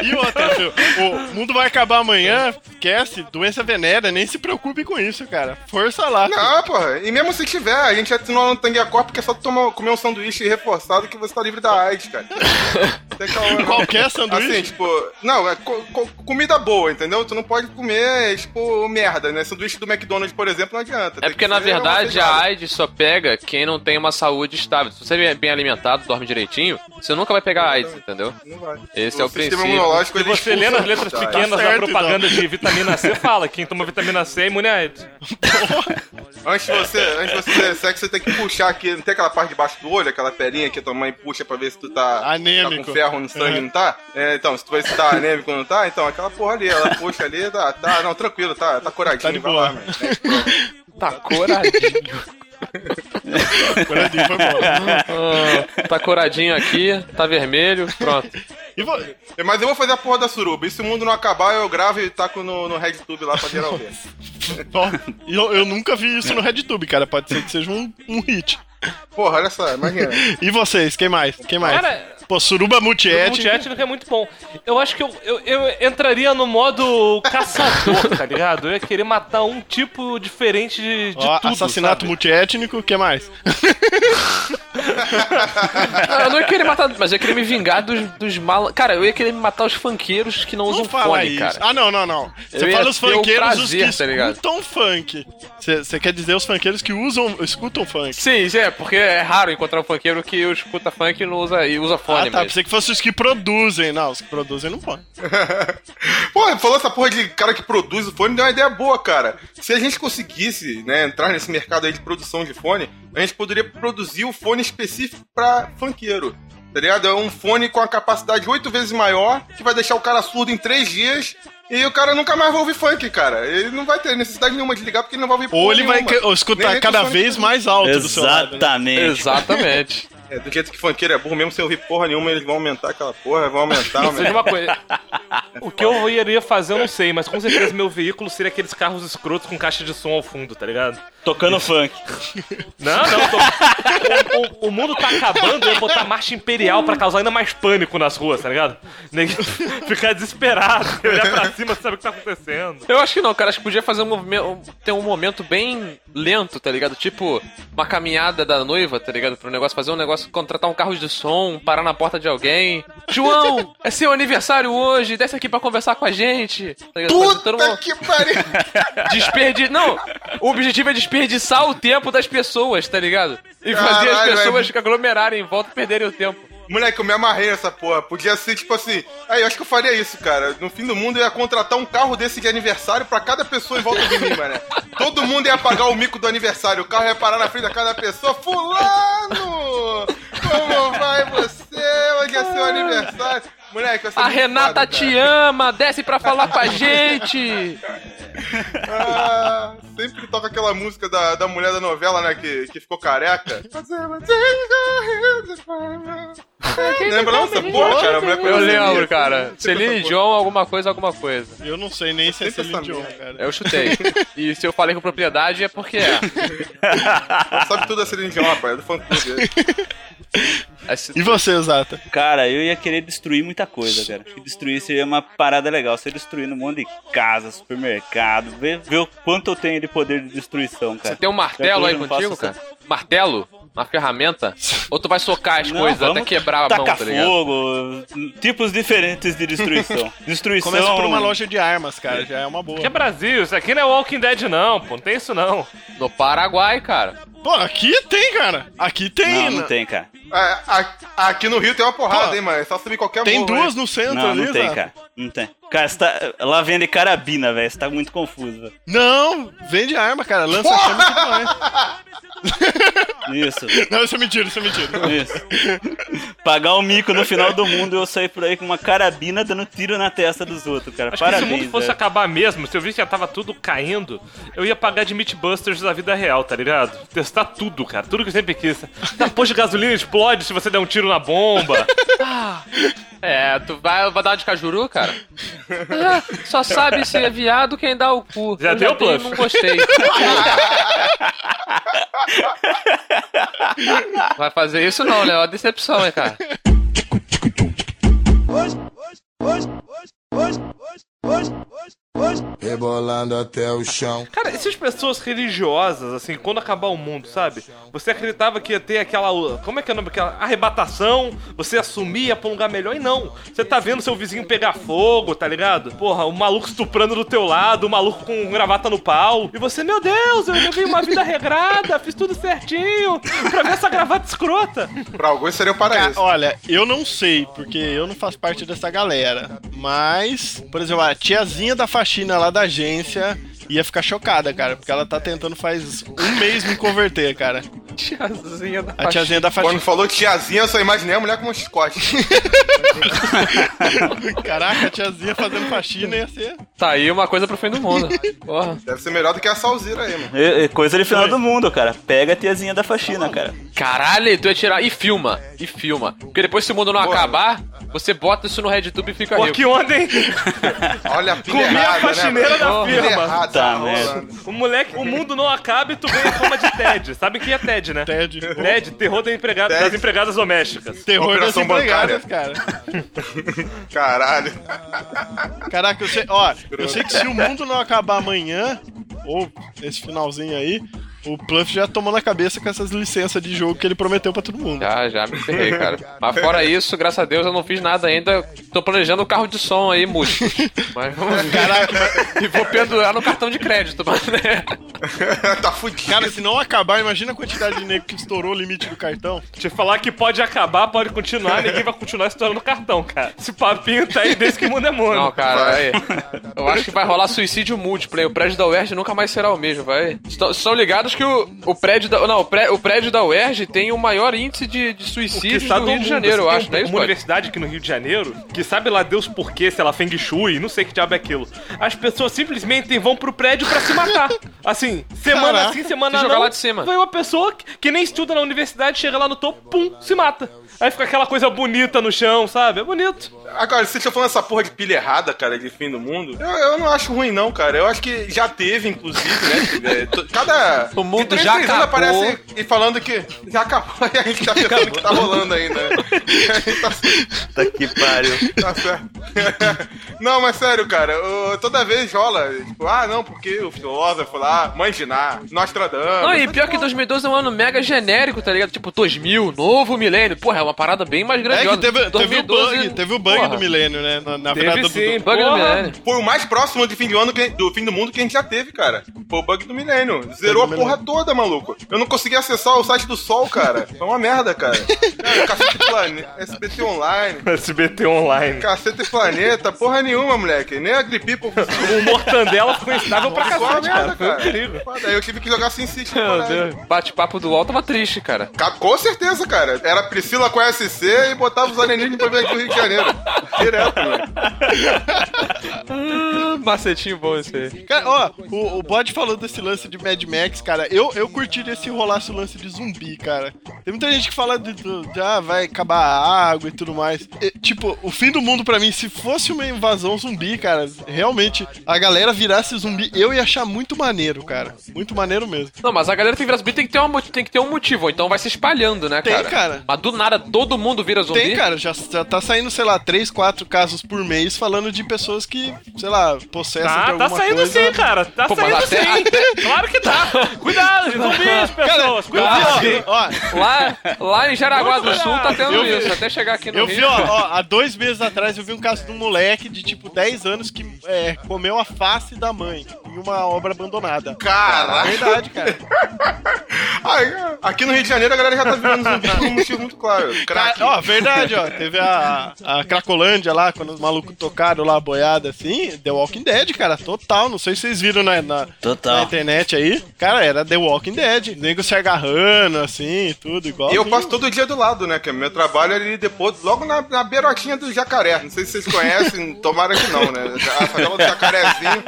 [SPEAKER 1] E outra, filho, o mundo vai acabar amanhã, esquece, doença venérea, nem se preocupe com isso, cara. Força lá.
[SPEAKER 5] Não, porra. E mesmo se tiver, a gente assinou no Tanguia porque é só tu tomar, comer um sanduíche reforçado que você tá livre da AIDS, cara. Caô, não.
[SPEAKER 1] Qualquer sanduíche?
[SPEAKER 5] Assim, tipo, não, é co- co- comida boa, entendeu? Tu não pode comer, tipo, merda, né? Sanduíche do McDonald's, por exemplo, não adianta.
[SPEAKER 3] É porque,
[SPEAKER 5] que
[SPEAKER 3] na verdade, a. AIDS só pega quem não tem uma saúde estável. Se você é bem alimentado, dorme direitinho, você nunca vai pegar AIDS, entendeu?
[SPEAKER 5] Não vai.
[SPEAKER 3] Esse é o
[SPEAKER 5] sistema
[SPEAKER 3] princípio.
[SPEAKER 5] imunológico,
[SPEAKER 4] Se
[SPEAKER 5] ele
[SPEAKER 4] você lê nas letras pequenas da
[SPEAKER 1] certo,
[SPEAKER 4] propaganda de vitamina C, fala que quem toma vitamina C é imune a AIDS.
[SPEAKER 5] Antes de você, antes de você sexo, você tem que puxar aqui, não tem aquela parte de baixo do olho, aquela pelinha que a tua mãe puxa pra ver se tu tá,
[SPEAKER 1] Anêmico.
[SPEAKER 5] tá com ferro no sangue,
[SPEAKER 1] Uhum.
[SPEAKER 5] não tá? É, então, se tu vai se tá anêmico ou não tá, então aquela porra ali, ela puxa ali, tá, tá não, tranquilo, tá, tá coradinho,
[SPEAKER 1] Tá de
[SPEAKER 5] vai
[SPEAKER 1] boa.
[SPEAKER 5] lá, mano.
[SPEAKER 3] Tá coradinho.
[SPEAKER 1] Coradinho, foi bom.
[SPEAKER 3] Ah, tá coradinho aqui, tá vermelho, pronto.
[SPEAKER 1] E vo-
[SPEAKER 5] Mas eu vou fazer a porra da suruba, e se o mundo não acabar, eu gravo e taco no, no RedTube lá pra geral ver.
[SPEAKER 1] eu, eu nunca vi isso no RedTube, cara. Pode ser que seja um, um hit.
[SPEAKER 5] Porra, olha só, imagina.
[SPEAKER 1] E vocês, quem mais? Quem mais?
[SPEAKER 4] Cara,
[SPEAKER 1] Pô, suruba
[SPEAKER 4] O
[SPEAKER 1] multiétnica.
[SPEAKER 4] multiétnico é muito bom. Eu acho que eu, eu, eu entraria no modo caçador, tá ligado? Eu ia querer matar um tipo diferente de, de
[SPEAKER 1] Ó,
[SPEAKER 4] tudo,
[SPEAKER 1] assassinato
[SPEAKER 4] sabe?
[SPEAKER 1] multiétnico, o que mais?
[SPEAKER 3] Não, eu não ia querer matar, mas eu ia querer me vingar dos, dos mal. Cara, eu ia querer matar os funkeiros que não,
[SPEAKER 1] Não
[SPEAKER 3] usam
[SPEAKER 1] fala
[SPEAKER 3] fone,
[SPEAKER 1] isso.
[SPEAKER 3] cara.
[SPEAKER 1] Ah, não, não, não. Você fala os funkeiros, os
[SPEAKER 3] prazer,
[SPEAKER 1] que
[SPEAKER 3] tá
[SPEAKER 1] escutam funk. Você você quer dizer os funkeiros que usam, escutam funk.
[SPEAKER 3] Sim, sim, é, porque é raro encontrar um funkeiro que escuta funk e não usa, e usa fone
[SPEAKER 1] Ah, tá.
[SPEAKER 3] mesmo.
[SPEAKER 1] Pensei que fossem os que produzem. Não, os que produzem não podem.
[SPEAKER 5] Pô, falou essa porra de cara que produz o fone, deu uma ideia boa, cara. Se a gente conseguisse, né, entrar nesse mercado aí de produção de fone, a gente poderia produzir o fone específico pra funkeiro. Tá ligado? É um fone com a capacidade oito vezes maior, que vai deixar o cara surdo em três dias. E o cara nunca mais vai ouvir funk, cara. Ele não vai ter necessidade nenhuma de ligar porque ele não vai ouvir
[SPEAKER 1] Ou ele vai
[SPEAKER 5] nenhuma.
[SPEAKER 1] ou escutar cada vez mais alto do seu lado. né?
[SPEAKER 2] Exatamente.
[SPEAKER 5] É, do jeito que funkeiro é burro, mesmo sem ouvir porra nenhuma, eles vão aumentar aquela porra, vão aumentar,
[SPEAKER 4] Seja
[SPEAKER 5] aumentar.
[SPEAKER 4] uma coisa. O que eu iria fazer eu não sei, mas com certeza meu veículo seria aqueles carros escrotos com caixa de som ao fundo, tá ligado?
[SPEAKER 2] Tocando funk.
[SPEAKER 4] Não, não, tô... o, o- o mundo tá acabando, eu ia botar marcha imperial pra causar ainda mais pânico nas ruas, tá ligado? Ficar desesperado, olhar pra cima, sabe o que tá acontecendo.
[SPEAKER 3] Eu acho que não, cara. Acho que podia fazer um movimento. Ter um momento bem lento, tá ligado? Tipo, uma caminhada da noiva, tá ligado? Pro negócio, fazer um negócio, contratar um carro de som, parar na porta de alguém. João, é seu aniversário hoje, desce aqui pra conversar com a gente.
[SPEAKER 5] Puta
[SPEAKER 3] mundo-
[SPEAKER 5] que pariu!
[SPEAKER 3] Desperdi... Não, o objetivo é desperdiçar o tempo das pessoas, tá ligado? E fazer as
[SPEAKER 5] Caralho,
[SPEAKER 3] pessoas
[SPEAKER 5] é-
[SPEAKER 3] aglomerarem em volta e perderem o tempo.
[SPEAKER 5] Moleque, eu me amarrei nessa porra. Podia ser tipo assim. Aí eu acho que eu faria isso, cara. No fim do mundo eu ia contratar um carro desse de aniversário pra cada pessoa em volta de mim, mano. Todo mundo ia pagar o mico do aniversário. O carro ia parar na frente da cada pessoa. Fulano! Como vai você? Hoje é seu aniversário. Moleque,
[SPEAKER 3] A Renata te
[SPEAKER 5] cara.
[SPEAKER 3] ama, desce pra falar com a gente.
[SPEAKER 5] Ah, sempre toca aquela música da, da mulher da novela, né? Que, que ficou careca. Lembra não essa porra, cara?
[SPEAKER 3] Eu lembro, cara. Celine
[SPEAKER 5] essa
[SPEAKER 3] Dion, alguma coisa, alguma coisa.
[SPEAKER 1] Eu não sei nem se é Celine
[SPEAKER 5] merda.
[SPEAKER 1] cara.
[SPEAKER 3] Eu chutei. E se eu falei com propriedade é porque é.
[SPEAKER 5] Sabe tudo da Celine Dion, rapaz. É do fã clube.
[SPEAKER 3] Esse-
[SPEAKER 1] E você, Zata?
[SPEAKER 2] Cara, eu ia querer destruir muita coisa, cara. Acho que destruir seria uma parada legal. Você destruindo um monte de casa, supermercado, ver, ver o quanto eu tenho de poder de destruição, cara.
[SPEAKER 3] Você tem um martelo aí contigo,
[SPEAKER 2] faço
[SPEAKER 3] cara? Martelo? Uma ferramenta? Ou tu vai socar as
[SPEAKER 2] Não,
[SPEAKER 3] coisas até quebrar a mão, tá ligado?
[SPEAKER 2] fogo, tipos diferentes de destruição. Destruição.
[SPEAKER 1] Começa por uma loja de armas, cara. Já é uma boa.
[SPEAKER 4] Que é Brasil, isso aqui não é Walking Dead não, pô, não tem isso não.
[SPEAKER 3] No Paraguai, cara.
[SPEAKER 1] Pô, aqui tem, cara. Aqui tem.
[SPEAKER 2] Não, não
[SPEAKER 1] né?
[SPEAKER 2] tem, cara.
[SPEAKER 5] É, aqui no Rio tem uma porrada,
[SPEAKER 1] Pô,
[SPEAKER 5] hein, mano. É só subir qualquer
[SPEAKER 1] Tem
[SPEAKER 5] morro,
[SPEAKER 1] duas
[SPEAKER 5] hein.
[SPEAKER 1] no centro
[SPEAKER 2] Não,
[SPEAKER 1] ali,
[SPEAKER 2] não tem, cara. Não tem. Cara, você tá... lá vende carabina, velho. Você tá muito confuso, velho.
[SPEAKER 1] Não, vende arma, cara. Lança chama e tudo mais.
[SPEAKER 2] Isso,
[SPEAKER 1] Não, isso é mentira, isso é mentira.
[SPEAKER 2] isso. Pagar um mico no final do mundo e eu sair por aí com uma carabina dando tiro na testa dos outros, cara.
[SPEAKER 4] Acho que se o
[SPEAKER 2] Parabéns,
[SPEAKER 4] mundo fosse
[SPEAKER 2] velho.
[SPEAKER 4] acabar mesmo, se eu visse que já tava tudo caindo, eu ia pagar de Mythbusters da vida real, tá ligado? Testar tudo, cara. Tudo que eu sempre quis. A posto de gasolina explode se você der um tiro na bomba.
[SPEAKER 3] É, tu vai, vai dar uma de cajuru, cara? Ah, só sabe se é viado quem dá o cu.
[SPEAKER 4] Já
[SPEAKER 3] Eu
[SPEAKER 4] deu,
[SPEAKER 3] dei,
[SPEAKER 4] Bluff?
[SPEAKER 3] Não gostei. Vai fazer isso não, né? É uma decepção, hein, cara.
[SPEAKER 10] Rebolando até o chão.
[SPEAKER 4] Cara, essas pessoas religiosas, assim, quando acabar o mundo, sabe? Você acreditava que ia ter aquela. Como é que é o nome? Aquela arrebatação, você assumir, ia pra um lugar melhor, e não. Você tá vendo seu vizinho pegar fogo, tá ligado? Porra, o maluco estuprando do teu lado, o maluco com gravata no pau. E você, meu Deus, eu levei uma vida regrada, fiz tudo certinho pra ver essa gravata escrota.
[SPEAKER 5] Pra alguns seria o
[SPEAKER 1] Cara,
[SPEAKER 5] paraíso.
[SPEAKER 1] olha, eu não sei, porque eu não faço parte dessa galera. Mas, por exemplo, a tiazinha da faxina lá da agência ia ficar chocada, cara, porque ela tá tentando faz um mês me converter, cara.
[SPEAKER 3] Tiazinha da
[SPEAKER 1] A tiazinha da faxina.
[SPEAKER 5] Quando falou tiazinha, eu só imaginei a mulher com um chicote.
[SPEAKER 1] Caraca, a tiazinha fazendo faxina ia ser.
[SPEAKER 3] Tá aí uma coisa pro fim do mundo. Porra.
[SPEAKER 5] Deve ser melhor do que a Salzira aí, mano.
[SPEAKER 2] É coisa de final do mundo, cara. Pega a tiazinha da faxina, cara.
[SPEAKER 3] Caralho, tu ia tirar. E filma. E filma. Porque depois, se o mundo não
[SPEAKER 5] Porra.
[SPEAKER 3] acabar, você bota isso no RedTube e fica
[SPEAKER 4] Pô,
[SPEAKER 3] rico.
[SPEAKER 4] que onda, hein?
[SPEAKER 5] Olha a pilha
[SPEAKER 4] Comi a
[SPEAKER 5] errada,
[SPEAKER 4] faxineira
[SPEAKER 5] né,
[SPEAKER 4] da
[SPEAKER 5] mano?
[SPEAKER 4] firma.
[SPEAKER 5] Errada,
[SPEAKER 2] Tá,
[SPEAKER 5] rolando.
[SPEAKER 4] O moleque, o mundo não acaba e tu ganha fama de TED. Sabe quem é TED, né?
[SPEAKER 1] TED.
[SPEAKER 4] TED, terror da empregada-
[SPEAKER 5] TED.
[SPEAKER 4] das empregadas domésticas.
[SPEAKER 1] Terror das
[SPEAKER 5] Operação
[SPEAKER 1] empregadas, cara.
[SPEAKER 5] Caralho.
[SPEAKER 1] Caraca, eu sei, ó, eu sei que se o mundo não acabar amanhã, ou esse finalzinho aí, o Pluff já tomou na cabeça com essas licenças de jogo que ele prometeu pra todo mundo.
[SPEAKER 3] Já, já me ferrei, cara. Mas fora isso, graças a Deus eu não fiz nada ainda. Tô planejando o carro de som aí, músicos. Mas vamos ver.
[SPEAKER 1] Caraca,
[SPEAKER 3] E vou pendurar no cartão de crédito, mas né?
[SPEAKER 5] tá fudido.
[SPEAKER 1] cara, se não acabar, imagina a quantidade de nego que estourou o limite do cartão.
[SPEAKER 4] Te falar que pode acabar, pode continuar, ninguém vai continuar estourando o cartão, cara. Esse papinho tá aí desde que mundo é mundo.
[SPEAKER 3] Não, cara, aí. Eu acho que vai rolar suicídio múltiplo, hein? O prédio da UERJ nunca mais será o mesmo, vai. Estão, estão ligados que o, o prédio da. Não, o, pré- o prédio da UERJ tem o maior índice de, de suicídios do Rio de Janeiro, eu acho, não é isso,
[SPEAKER 4] Uma universidade aqui no Rio de Janeiro, que sabe lá Deus por quê, se ela Feng Shui, não sei que diabo é aquilo. As pessoas simplesmente vão pro prédio pra se matar. Assim, semana
[SPEAKER 1] Caraca.
[SPEAKER 4] sim, semana
[SPEAKER 3] Se jogar lá de cima.
[SPEAKER 4] Vai uma pessoa que, que nem estuda na universidade, chega lá no topo, pum, se mata. Aí fica aquela coisa bonita no chão, sabe? É bonito.
[SPEAKER 5] Agora, vocês estão falando essa porra de pilha errada, cara, de fim do mundo. Eu, eu não acho ruim, não, cara. Eu acho que já teve, inclusive, né? Cada.
[SPEAKER 3] O mundo já acabou.
[SPEAKER 5] aparece e falando que já acabou e a gente tá pensando que tá rolando ainda, né? Tá,
[SPEAKER 2] Tá que pariu.
[SPEAKER 5] tá certo. não, mas sério, cara, eu- toda vez rola. Tipo, ah, não, porque o filósofo lá, Mãe de Ná, Nostradamus.
[SPEAKER 3] Não, e pior que 2012 é um ano mega genérico, tá ligado? Tipo, 2000, novo milênio. Porra, é uma parada bem mais
[SPEAKER 1] É
[SPEAKER 3] grandiosa.
[SPEAKER 1] que teve, teve o
[SPEAKER 3] 2012,
[SPEAKER 1] bug, teve o bug
[SPEAKER 3] porra.
[SPEAKER 1] do milênio, né? Na, na
[SPEAKER 4] Teve
[SPEAKER 1] do-
[SPEAKER 4] sim,
[SPEAKER 1] do,
[SPEAKER 3] Bug do
[SPEAKER 4] porra.
[SPEAKER 3] milênio.
[SPEAKER 5] Foi o mais próximo de fim de ano que, do fim do mundo que a gente já teve, cara. Foi o bug do milênio. Zerou a
[SPEAKER 1] do
[SPEAKER 5] porra toda, maluco. Eu não consegui acessar o site do Sol, cara. Foi uma merda, cara. Cara, Cacete Planeta, SBT Online,
[SPEAKER 4] SBT Online.
[SPEAKER 5] Cacete Planeta, porra nenhuma, moleque. Nem a Grip People
[SPEAKER 4] O Mortandela ficou instável pra cacete, cara. Foi
[SPEAKER 5] cara.
[SPEAKER 4] incrível.
[SPEAKER 5] Foda, Aí eu tive que jogar Sin City.
[SPEAKER 3] Bate-papo do UOL tava triste, cara.
[SPEAKER 5] Ca- Com certeza, cara. Era Priscila com SC e botava os alienígenas pra vir aqui no Rio de Janeiro. Direto, mano.
[SPEAKER 3] Ah, macetinho bom esse aí.
[SPEAKER 1] Cara, ó, o, o Bode falou desse lance de Mad Max, cara. Eu, eu curtiria se rolasse o lance de zumbi, cara. Tem muita gente que fala de, do- de ah, vai acabar a água e tudo mais. E, tipo, o fim do mundo pra mim, se fosse uma invasão zumbi, cara, realmente, a galera virasse zumbi, eu ia achar muito maneiro, cara. Muito maneiro mesmo.
[SPEAKER 3] Não, mas a galera que vira zumbi tem que ter, uma, tem que ter um motivo, ou então vai se espalhando, né,
[SPEAKER 1] Tem,
[SPEAKER 3] cara?
[SPEAKER 1] cara.
[SPEAKER 3] Mas do nada todo mundo vira zumbi.
[SPEAKER 1] Tem, cara, já, já tá saindo, sei lá, três, quatro casos por mês falando de pessoas que, sei lá, possessam de
[SPEAKER 4] Tá,
[SPEAKER 1] alguma
[SPEAKER 4] tá saindo
[SPEAKER 1] coisa.
[SPEAKER 4] sim, cara. Tá
[SPEAKER 3] Pô,
[SPEAKER 4] saindo
[SPEAKER 3] até-
[SPEAKER 4] sim. Claro que tá. Cuidado, zumbis, pessoas. Cuidado.
[SPEAKER 1] vi, ó,
[SPEAKER 3] Lá, lá em Jaraguá do Sul tá tendo
[SPEAKER 1] Eu vi-
[SPEAKER 3] isso, até chegar aqui no
[SPEAKER 1] Eu
[SPEAKER 3] Rio.
[SPEAKER 1] vi, ó, ó, há dois meses atrás eu vi um caso de um moleque de tipo 10 anos que é, comeu a face da mãe em uma obra abandonada.
[SPEAKER 5] Caralho.
[SPEAKER 1] Verdade, cara.
[SPEAKER 5] Ai, aqui no Rio de Janeiro a galera já tá virando zumbi por um motivo muito claro. Crack.
[SPEAKER 1] Ó, verdade, ó. Teve a, a Cracolândia lá, quando os malucos tocaram lá a boiada assim. The Walking Dead, cara, total. Não sei se vocês viram na, na, na internet aí. Cara, era The Walking Dead. O nego se agarrando assim, tudo igual.
[SPEAKER 5] E eu passo todo dia do lado, né? Que meu trabalho é ali depois, logo na, na beirotinha do jacaré. Não sei se vocês conhecem, tomara que não, né? A favela do jacarezinho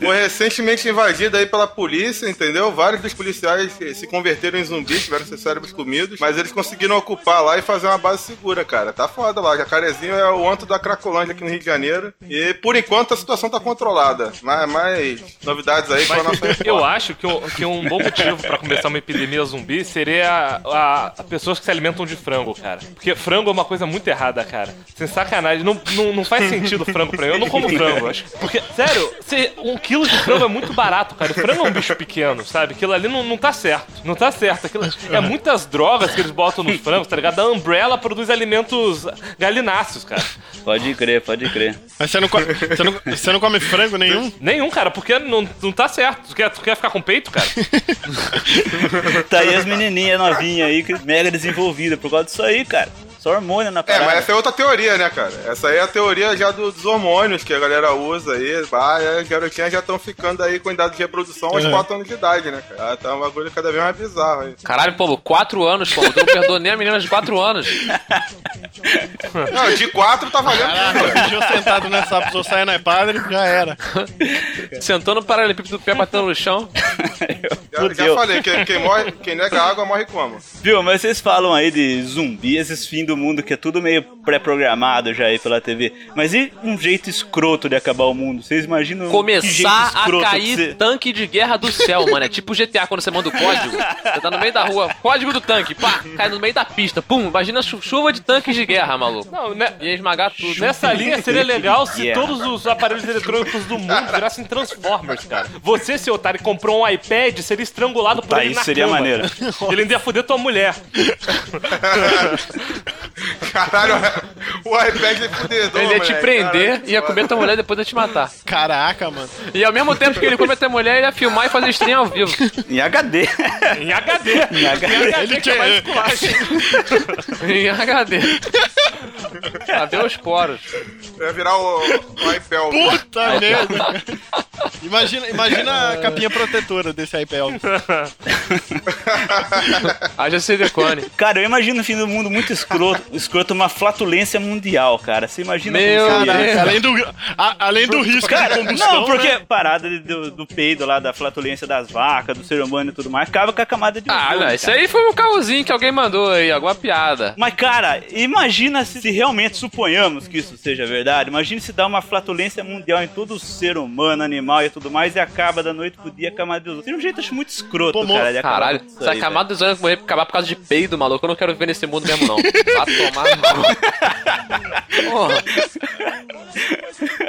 [SPEAKER 5] foi recentemente invadida aí pela polícia, entendeu? Vários dos policiais se- se converteram em zumbis, tiveram seus cérebros comidos, mas eles conseguiram ocupar lá e fazer uma base segura, cara. Tá foda lá. Jacarezinho é o anto da Cracolândia aqui no Rio de Janeiro. E por enquanto a situação tá controlada. Mas mais novidades aí com a nossa
[SPEAKER 4] Eu acho que um, que um bom motivo pra começar uma epidemia zumbi seria a, a pessoas que se alimentam de frango, cara. Porque frango é uma coisa muito errada, cara. Sem sacanagem. Não, não, não faz sentido frango pra mim. Eu não como frango. Acho. Porque, sério, um quilo de frango é muito barato, cara. O frango é um bicho pequeno, sabe? Aquilo ali não, não tá certo. Não tá certo. Aquilo, é muitas drogas que eles botam nos frangos, tá ligado? A Umbrella produz alimentos galináceos, cara.
[SPEAKER 2] Pode crer, pode crer.
[SPEAKER 1] Mas você não, come, você, não, você não come frango nenhum?
[SPEAKER 4] Nenhum, cara, porque não, não tá certo. Tu quer, tu quer ficar com peito, cara?
[SPEAKER 2] Tá aí as menininhas novinhas aí, mega desenvolvida por causa disso aí, cara. Só hormônio na
[SPEAKER 5] É,
[SPEAKER 2] parada.
[SPEAKER 5] mas essa é outra teoria, né, cara? Essa aí é a teoria já do- dos hormônios que a galera usa aí. Ah, e as garotinhas já estão ficando aí com idade de reprodução aos
[SPEAKER 1] Uhum.
[SPEAKER 5] 4 anos de idade, né, cara? Ah, tá um bagulho cada vez mais bizarro aí.
[SPEAKER 3] Caralho, Paulo, 4 anos, Paulo. Tu não nem a menina de 4 anos.
[SPEAKER 5] Não, de 4 tá valendo
[SPEAKER 1] Caraca, bicho sentado nessa pessoa saia na padre, já era.
[SPEAKER 3] Sentando no paralelepípedo do pé batendo no chão.
[SPEAKER 5] Já, já
[SPEAKER 2] Fudeu.
[SPEAKER 5] falei, quem, quem morre, quem nega água morre como?
[SPEAKER 2] Viu, mas vocês falam aí de zumbi, esses fim do do mundo, que é tudo meio pré-programado já aí pela TV. Mas e um jeito escroto de acabar o mundo? Vocês imaginam que jeito
[SPEAKER 3] Começar a cair tanque de guerra do céu, mano. É tipo GTA quando você manda o código. Você tá no meio da rua, código do tanque, pá, cai no meio da pista. Pum, imagina chu- chuva de tanques de guerra, maluco.
[SPEAKER 4] Não, né?
[SPEAKER 3] Ia esmagar tudo.
[SPEAKER 4] Nessa linha seria legal se
[SPEAKER 2] Yeah.
[SPEAKER 4] todos os aparelhos eletrônicos do mundo virassem Transformers, cara. Você, seu otário, comprou um iPad, seria estrangulado por
[SPEAKER 2] Tá,
[SPEAKER 4] ele
[SPEAKER 2] isso
[SPEAKER 4] na
[SPEAKER 2] seria
[SPEAKER 4] cama.
[SPEAKER 2] maneiro.
[SPEAKER 4] Ele ainda ia foder tua mulher.
[SPEAKER 5] Caralho, o iPad é fudedor,
[SPEAKER 3] Ele ia te
[SPEAKER 5] moleque,
[SPEAKER 3] prender,
[SPEAKER 5] caralho.
[SPEAKER 3] ia comer tua mulher e depois ia te matar.
[SPEAKER 1] Caraca, mano.
[SPEAKER 3] E ao mesmo tempo que ele come a tua mulher, ele ia filmar e fazer stream ao vivo.
[SPEAKER 2] Em HD.
[SPEAKER 4] Em HD.
[SPEAKER 2] Em HD.
[SPEAKER 1] Ele
[SPEAKER 4] que é mais
[SPEAKER 3] em HD. Cadê os poros?
[SPEAKER 5] Ia virar o, o iPad.
[SPEAKER 1] Puta merda. cara. Imagina, imagina a capinha protetora desse iPad.
[SPEAKER 3] Haja silicone.
[SPEAKER 2] Cara, eu imagino o fim do mundo muito escroto, escroto uma flatulência mundial, cara. Você imagina
[SPEAKER 3] Meu
[SPEAKER 2] como?
[SPEAKER 3] Deus.
[SPEAKER 1] Além do, a- além do risco
[SPEAKER 2] Cara,
[SPEAKER 1] de combustão.
[SPEAKER 2] não, porque
[SPEAKER 1] né?
[SPEAKER 2] parada de- do, do peido lá, da flatulência das vacas, do ser humano e tudo mais, acaba com a camada de
[SPEAKER 3] Ah,
[SPEAKER 2] ozônio,
[SPEAKER 3] não, isso
[SPEAKER 2] cara.
[SPEAKER 3] aí foi um caosinho que alguém mandou aí, alguma piada.
[SPEAKER 2] Mas, cara, imagina se, se realmente suponhamos que isso seja verdade. Imagina se dá uma flatulência mundial em todo ser humano, animal e tudo mais, e acaba da noite pro dia a camada de ozônio. Seria um jeito acho muito escroto,
[SPEAKER 1] Pô, mo-
[SPEAKER 2] cara. de
[SPEAKER 3] Caralho,
[SPEAKER 2] com isso
[SPEAKER 3] essa
[SPEAKER 2] aí,
[SPEAKER 3] camada dos anos morrer acabar por causa de peido, maluco. Eu não quero viver nesse mundo mesmo, não. Vai tomar no cu. Porra.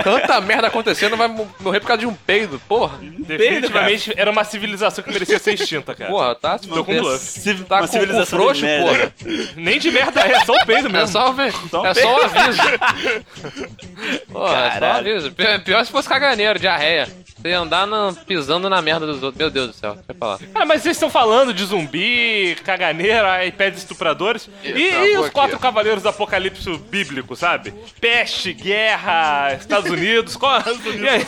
[SPEAKER 3] Tanta merda acontecendo, vai mo- morrer por causa de um peido, porra.
[SPEAKER 4] Definitivamente era uma civilização que merecia ser extinta, cara.
[SPEAKER 3] Porra, tá?
[SPEAKER 4] Tô com bluff.
[SPEAKER 2] Civ-
[SPEAKER 3] Tá
[SPEAKER 2] uma
[SPEAKER 3] com
[SPEAKER 2] civilização
[SPEAKER 3] frouxo,
[SPEAKER 2] de merda.
[SPEAKER 3] porra.
[SPEAKER 4] Nem de merda é, só o peido
[SPEAKER 3] É
[SPEAKER 4] mesmo.
[SPEAKER 3] Só, ver,
[SPEAKER 2] Só um
[SPEAKER 3] é só um aviso. Porra, é só um aviso. Pior, se fosse caganeiro, diarreia. Você ia andar na- pisando na merda dos outros. Meu Deus do céu, deixa eu falar.
[SPEAKER 4] Ah, mas vocês estão falando de zumbi, caganeira, iPads estupradores. E, e
[SPEAKER 3] travou
[SPEAKER 4] os quatro cavaleiros do apocalipse bíblico, sabe? Peste, guerra, Estados Unidos. Qual... E aí?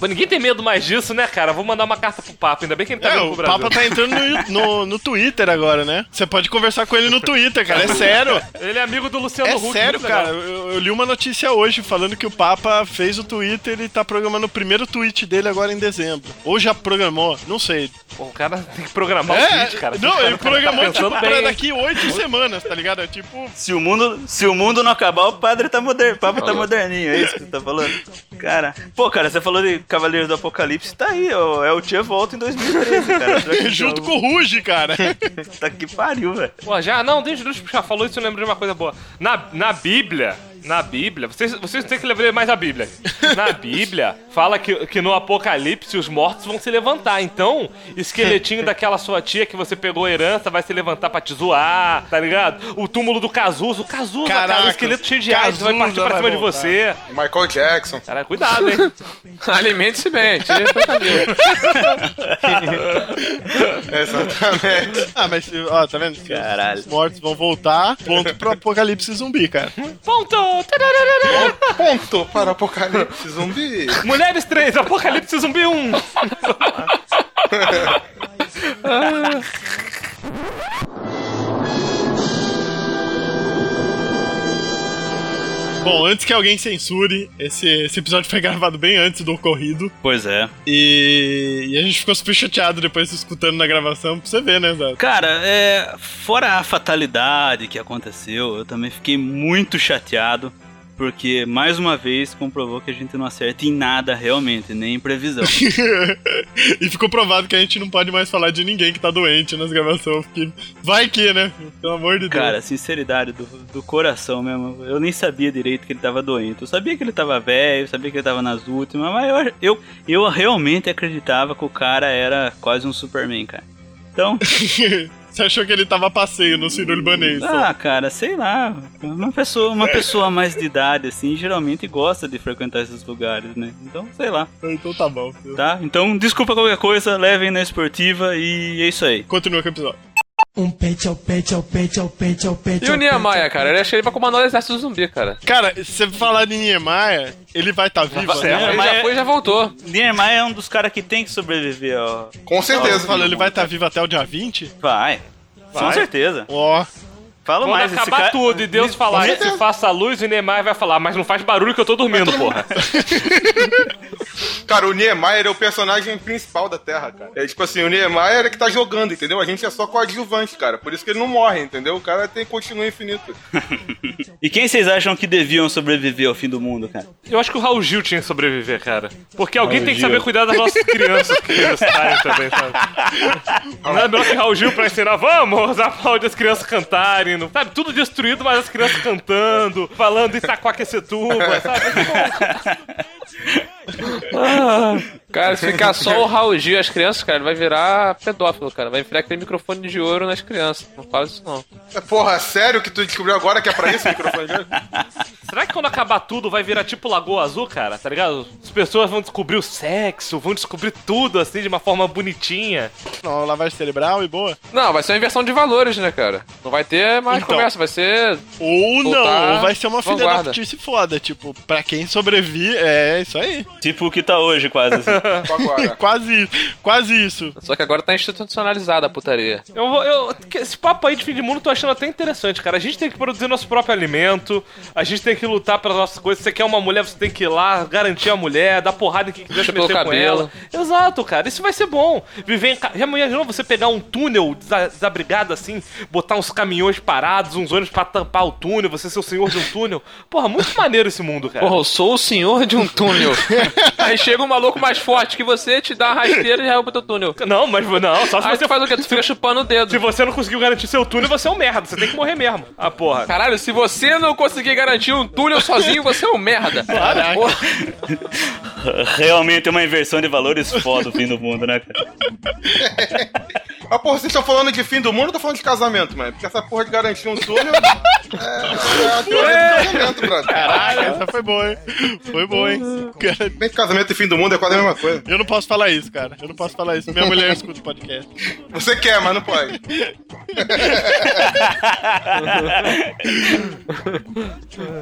[SPEAKER 4] Mas ninguém tem medo mais disso, né, cara? Vou mandar uma carta pro Papa. Ainda bem que ele tá
[SPEAKER 1] É,
[SPEAKER 4] vindo
[SPEAKER 1] o
[SPEAKER 4] pro Brasil.
[SPEAKER 1] Papa tá entrando no, no, no Twitter agora, né? Você pode conversar com ele no Twitter, cara. É sério.
[SPEAKER 4] Ele é amigo do Luciano
[SPEAKER 1] É
[SPEAKER 4] Huck.
[SPEAKER 1] sério,
[SPEAKER 4] muito legal.
[SPEAKER 1] cara. Eu, eu li uma notícia hoje falando que o Papa fez o Twitter e tá programando o primeiro tweet dele agora em dezembro. Ou já programou, não sei.
[SPEAKER 4] Pô, o cara tem que programar o
[SPEAKER 1] É,
[SPEAKER 4] tweet, cara.
[SPEAKER 1] não, ele
[SPEAKER 4] tá
[SPEAKER 1] programou tipo,
[SPEAKER 4] bem,
[SPEAKER 1] pra
[SPEAKER 4] hein?
[SPEAKER 1] daqui oito semanas, tá ligado? É tipo.
[SPEAKER 2] Se o mundo, se o mundo não acabar, o padre tá moderno, o papa tá moderninho, é isso que você tá falando? Cara, pô, cara, você falou de Cavaleiros do Apocalipse, tá aí, ó, é o Tia Volta em 2013, cara.
[SPEAKER 1] Junto com o Ruge, cara.
[SPEAKER 2] Tá que pariu, velho.
[SPEAKER 4] Pô, já, não, deixa, deixa eu já falou isso, eu lembro de uma coisa boa. Na, na Bíblia, na Bíblia, vocês, vocês têm que ler mais a Bíblia. Na Bíblia, fala que, que no Apocalipse os mortos vão se levantar. Então, esqueletinho daquela sua tia que você pegou a herança vai se levantar pra te zoar, tá ligado? O túmulo do Cazuza, o Cazuza, cara,
[SPEAKER 1] Caraca,
[SPEAKER 4] o esqueleto cheio de AIDS vai partir pra cima de você.
[SPEAKER 5] Michael Jackson.
[SPEAKER 4] Cara, cuidado, hein?
[SPEAKER 3] Alimente-se bem.
[SPEAKER 5] Exatamente.
[SPEAKER 1] Ah, mas, ó, tá vendo?
[SPEAKER 2] Caralho.
[SPEAKER 1] Os mortos vão voltar, ponto pro apocalipse zumbi, cara.
[SPEAKER 4] Ponto!
[SPEAKER 5] Ponto para Apocalipse Zumbi.
[SPEAKER 4] Mulheres 3, Apocalipse Zumbi 1.
[SPEAKER 1] Bom, antes que alguém censure, esse, esse episódio foi gravado bem antes do ocorrido.
[SPEAKER 2] Pois é.
[SPEAKER 1] E, e a gente ficou super chateado depois escutando na gravação, pra você ver, né, Zé?
[SPEAKER 2] Cara, é, fora a fatalidade que aconteceu, eu também fiquei muito chateado. Porque, mais uma vez, comprovou que a gente não acerta em nada realmente, nem em previsão.
[SPEAKER 1] e ficou provado que a gente não pode mais falar de ninguém que tá doente nas gravações, porque vai que, né? Pelo amor de Deus.
[SPEAKER 2] Cara, sinceridade do, do coração mesmo. Eu nem sabia direito que ele tava doente. Eu sabia que ele tava velho, sabia que ele tava nas últimas, mas eu, eu, eu realmente acreditava que o cara era quase um Superman, cara. Então,
[SPEAKER 1] Você achou que ele tava passeio no só.
[SPEAKER 2] ah, cara, sei lá. Uma pessoa, uma pessoa mais de idade, assim, geralmente gosta de frequentar esses lugares, né? Então, sei lá,
[SPEAKER 1] Então tá bom.
[SPEAKER 2] tá? Então, desculpa qualquer coisa, levem na esportiva e é isso aí.
[SPEAKER 1] Continua com o episódio.
[SPEAKER 6] Um pente ao pente ao pente ao pente ao pente
[SPEAKER 3] E o Niemeyer, cara? Ele acha que ele vai comandar o exército zumbi, cara.
[SPEAKER 1] Cara, se você falar de Niemeyer, ele vai estar tá vivo,
[SPEAKER 3] Ele
[SPEAKER 1] né?
[SPEAKER 2] mas
[SPEAKER 3] já foi e já voltou.
[SPEAKER 2] Niemeyer é um dos caras que tem que sobreviver, ó.
[SPEAKER 5] Com
[SPEAKER 1] Você
[SPEAKER 5] certeza.
[SPEAKER 1] falou, ele vai estar vivo até o dia 20?
[SPEAKER 2] Vai. Com
[SPEAKER 4] Vai?
[SPEAKER 2] certeza.
[SPEAKER 1] Ó,
[SPEAKER 2] Fala
[SPEAKER 4] Quando
[SPEAKER 2] mais,
[SPEAKER 4] acabar
[SPEAKER 2] cara...
[SPEAKER 4] tudo e Deus falar, se faça a luz, o Neymar vai falar, mas não faz barulho que eu tô dormindo, porra.
[SPEAKER 5] Cara, o Niemeyer é o personagem principal da Terra, cara. É tipo assim, o Niemeyer é que tá jogando, entendeu? A gente é só coadjuvante, cara. Por isso que ele não morre, entendeu? O cara tem continua infinito.
[SPEAKER 2] E quem vocês acham que deviam sobreviver ao fim do mundo, cara?
[SPEAKER 4] Eu acho que o Raul Gil tinha que sobreviver, cara. Porque alguém
[SPEAKER 2] Raul
[SPEAKER 4] tem que
[SPEAKER 2] Gil.
[SPEAKER 4] saber cuidar das nossas crianças que eles saem também, sabe? Não é melhor que Raul Gil pra ensinar, vamos aplaudir as crianças cantarem, sabe? Tudo destruído, mas as crianças cantando, falando Itaquaquecetuba, sabe?
[SPEAKER 3] Ah, cara, se ficar só o Raul Gil e as crianças, cara, ele vai virar pedófilo, cara. Vai enfiar aquele microfone de ouro nas crianças. Não fala isso, não.
[SPEAKER 5] Porra, sério que tu descobriu agora que é pra isso o microfone de ouro?
[SPEAKER 4] Será que quando acabar tudo vai virar tipo Lagoa Azul, cara? Tá ligado? As pessoas vão descobrir o sexo, vão descobrir tudo assim de uma forma bonitinha.
[SPEAKER 1] Não, lavagem cerebral e boa.
[SPEAKER 3] Não, vai ser uma inversão de valores, né, cara? Não vai ter mais
[SPEAKER 1] Então.
[SPEAKER 3] conversa, vai ser.
[SPEAKER 1] Ou não, ou vai ser uma filha da putice foda. Tipo, pra quem sobrevive, é isso aí.
[SPEAKER 2] Tipo o que tá hoje, quase. Assim.
[SPEAKER 5] Agora.
[SPEAKER 1] quase, quase isso.
[SPEAKER 3] Só que agora tá institucionalizada a putaria.
[SPEAKER 4] Eu, vou- eu, que- esse papo aí de fim de mundo eu tô achando até interessante, cara. A gente tem que produzir nosso próprio alimento, a gente tem que lutar pelas nossas coisas. Se você quer uma mulher, você tem que ir lá, garantir a mulher, dar porrada em quem quiser meter com ela. Exato, cara. Isso vai ser bom. Viver em. ca- Já imaginou você pegar um túnel desa- desabrigado assim, botar uns caminhões parados, uns ônibus pra tampar o túnel, você ser o senhor de um túnel? Porra, muito maneiro esse mundo, cara.
[SPEAKER 3] Porra, eu sou o senhor de um túnel. Aí chega um maluco mais forte que você, te dá uma rasteira e já rouba teu túnel.
[SPEAKER 4] Não, mas não, só se
[SPEAKER 3] Aí
[SPEAKER 4] você
[SPEAKER 3] faz o quê? Tu fica chupando o dedo.
[SPEAKER 4] Se você não conseguiu garantir seu túnel, você é um merda. Você tem que morrer mesmo. Ah, porra.
[SPEAKER 3] Caralho, se você não conseguir garantir um túnel sozinho, você é um merda. Porra.
[SPEAKER 2] Realmente é uma inversão de valores foda o fim do mundo, né, cara?
[SPEAKER 5] Mas, porra, vocês estão falando de fim do mundo ou tô falando de casamento, mano? Porque essa porra de garantir um túnel é, é a teoria do casamento, brother.
[SPEAKER 1] Caraca, essa foi boa, hein? Foi boa, hein?
[SPEAKER 5] Bem que casamento e fim do mundo é quase a mesma coisa.
[SPEAKER 1] eu não posso falar isso, cara. Eu não posso falar isso. Minha mulher escuta o podcast.
[SPEAKER 5] Você quer, mas não pode.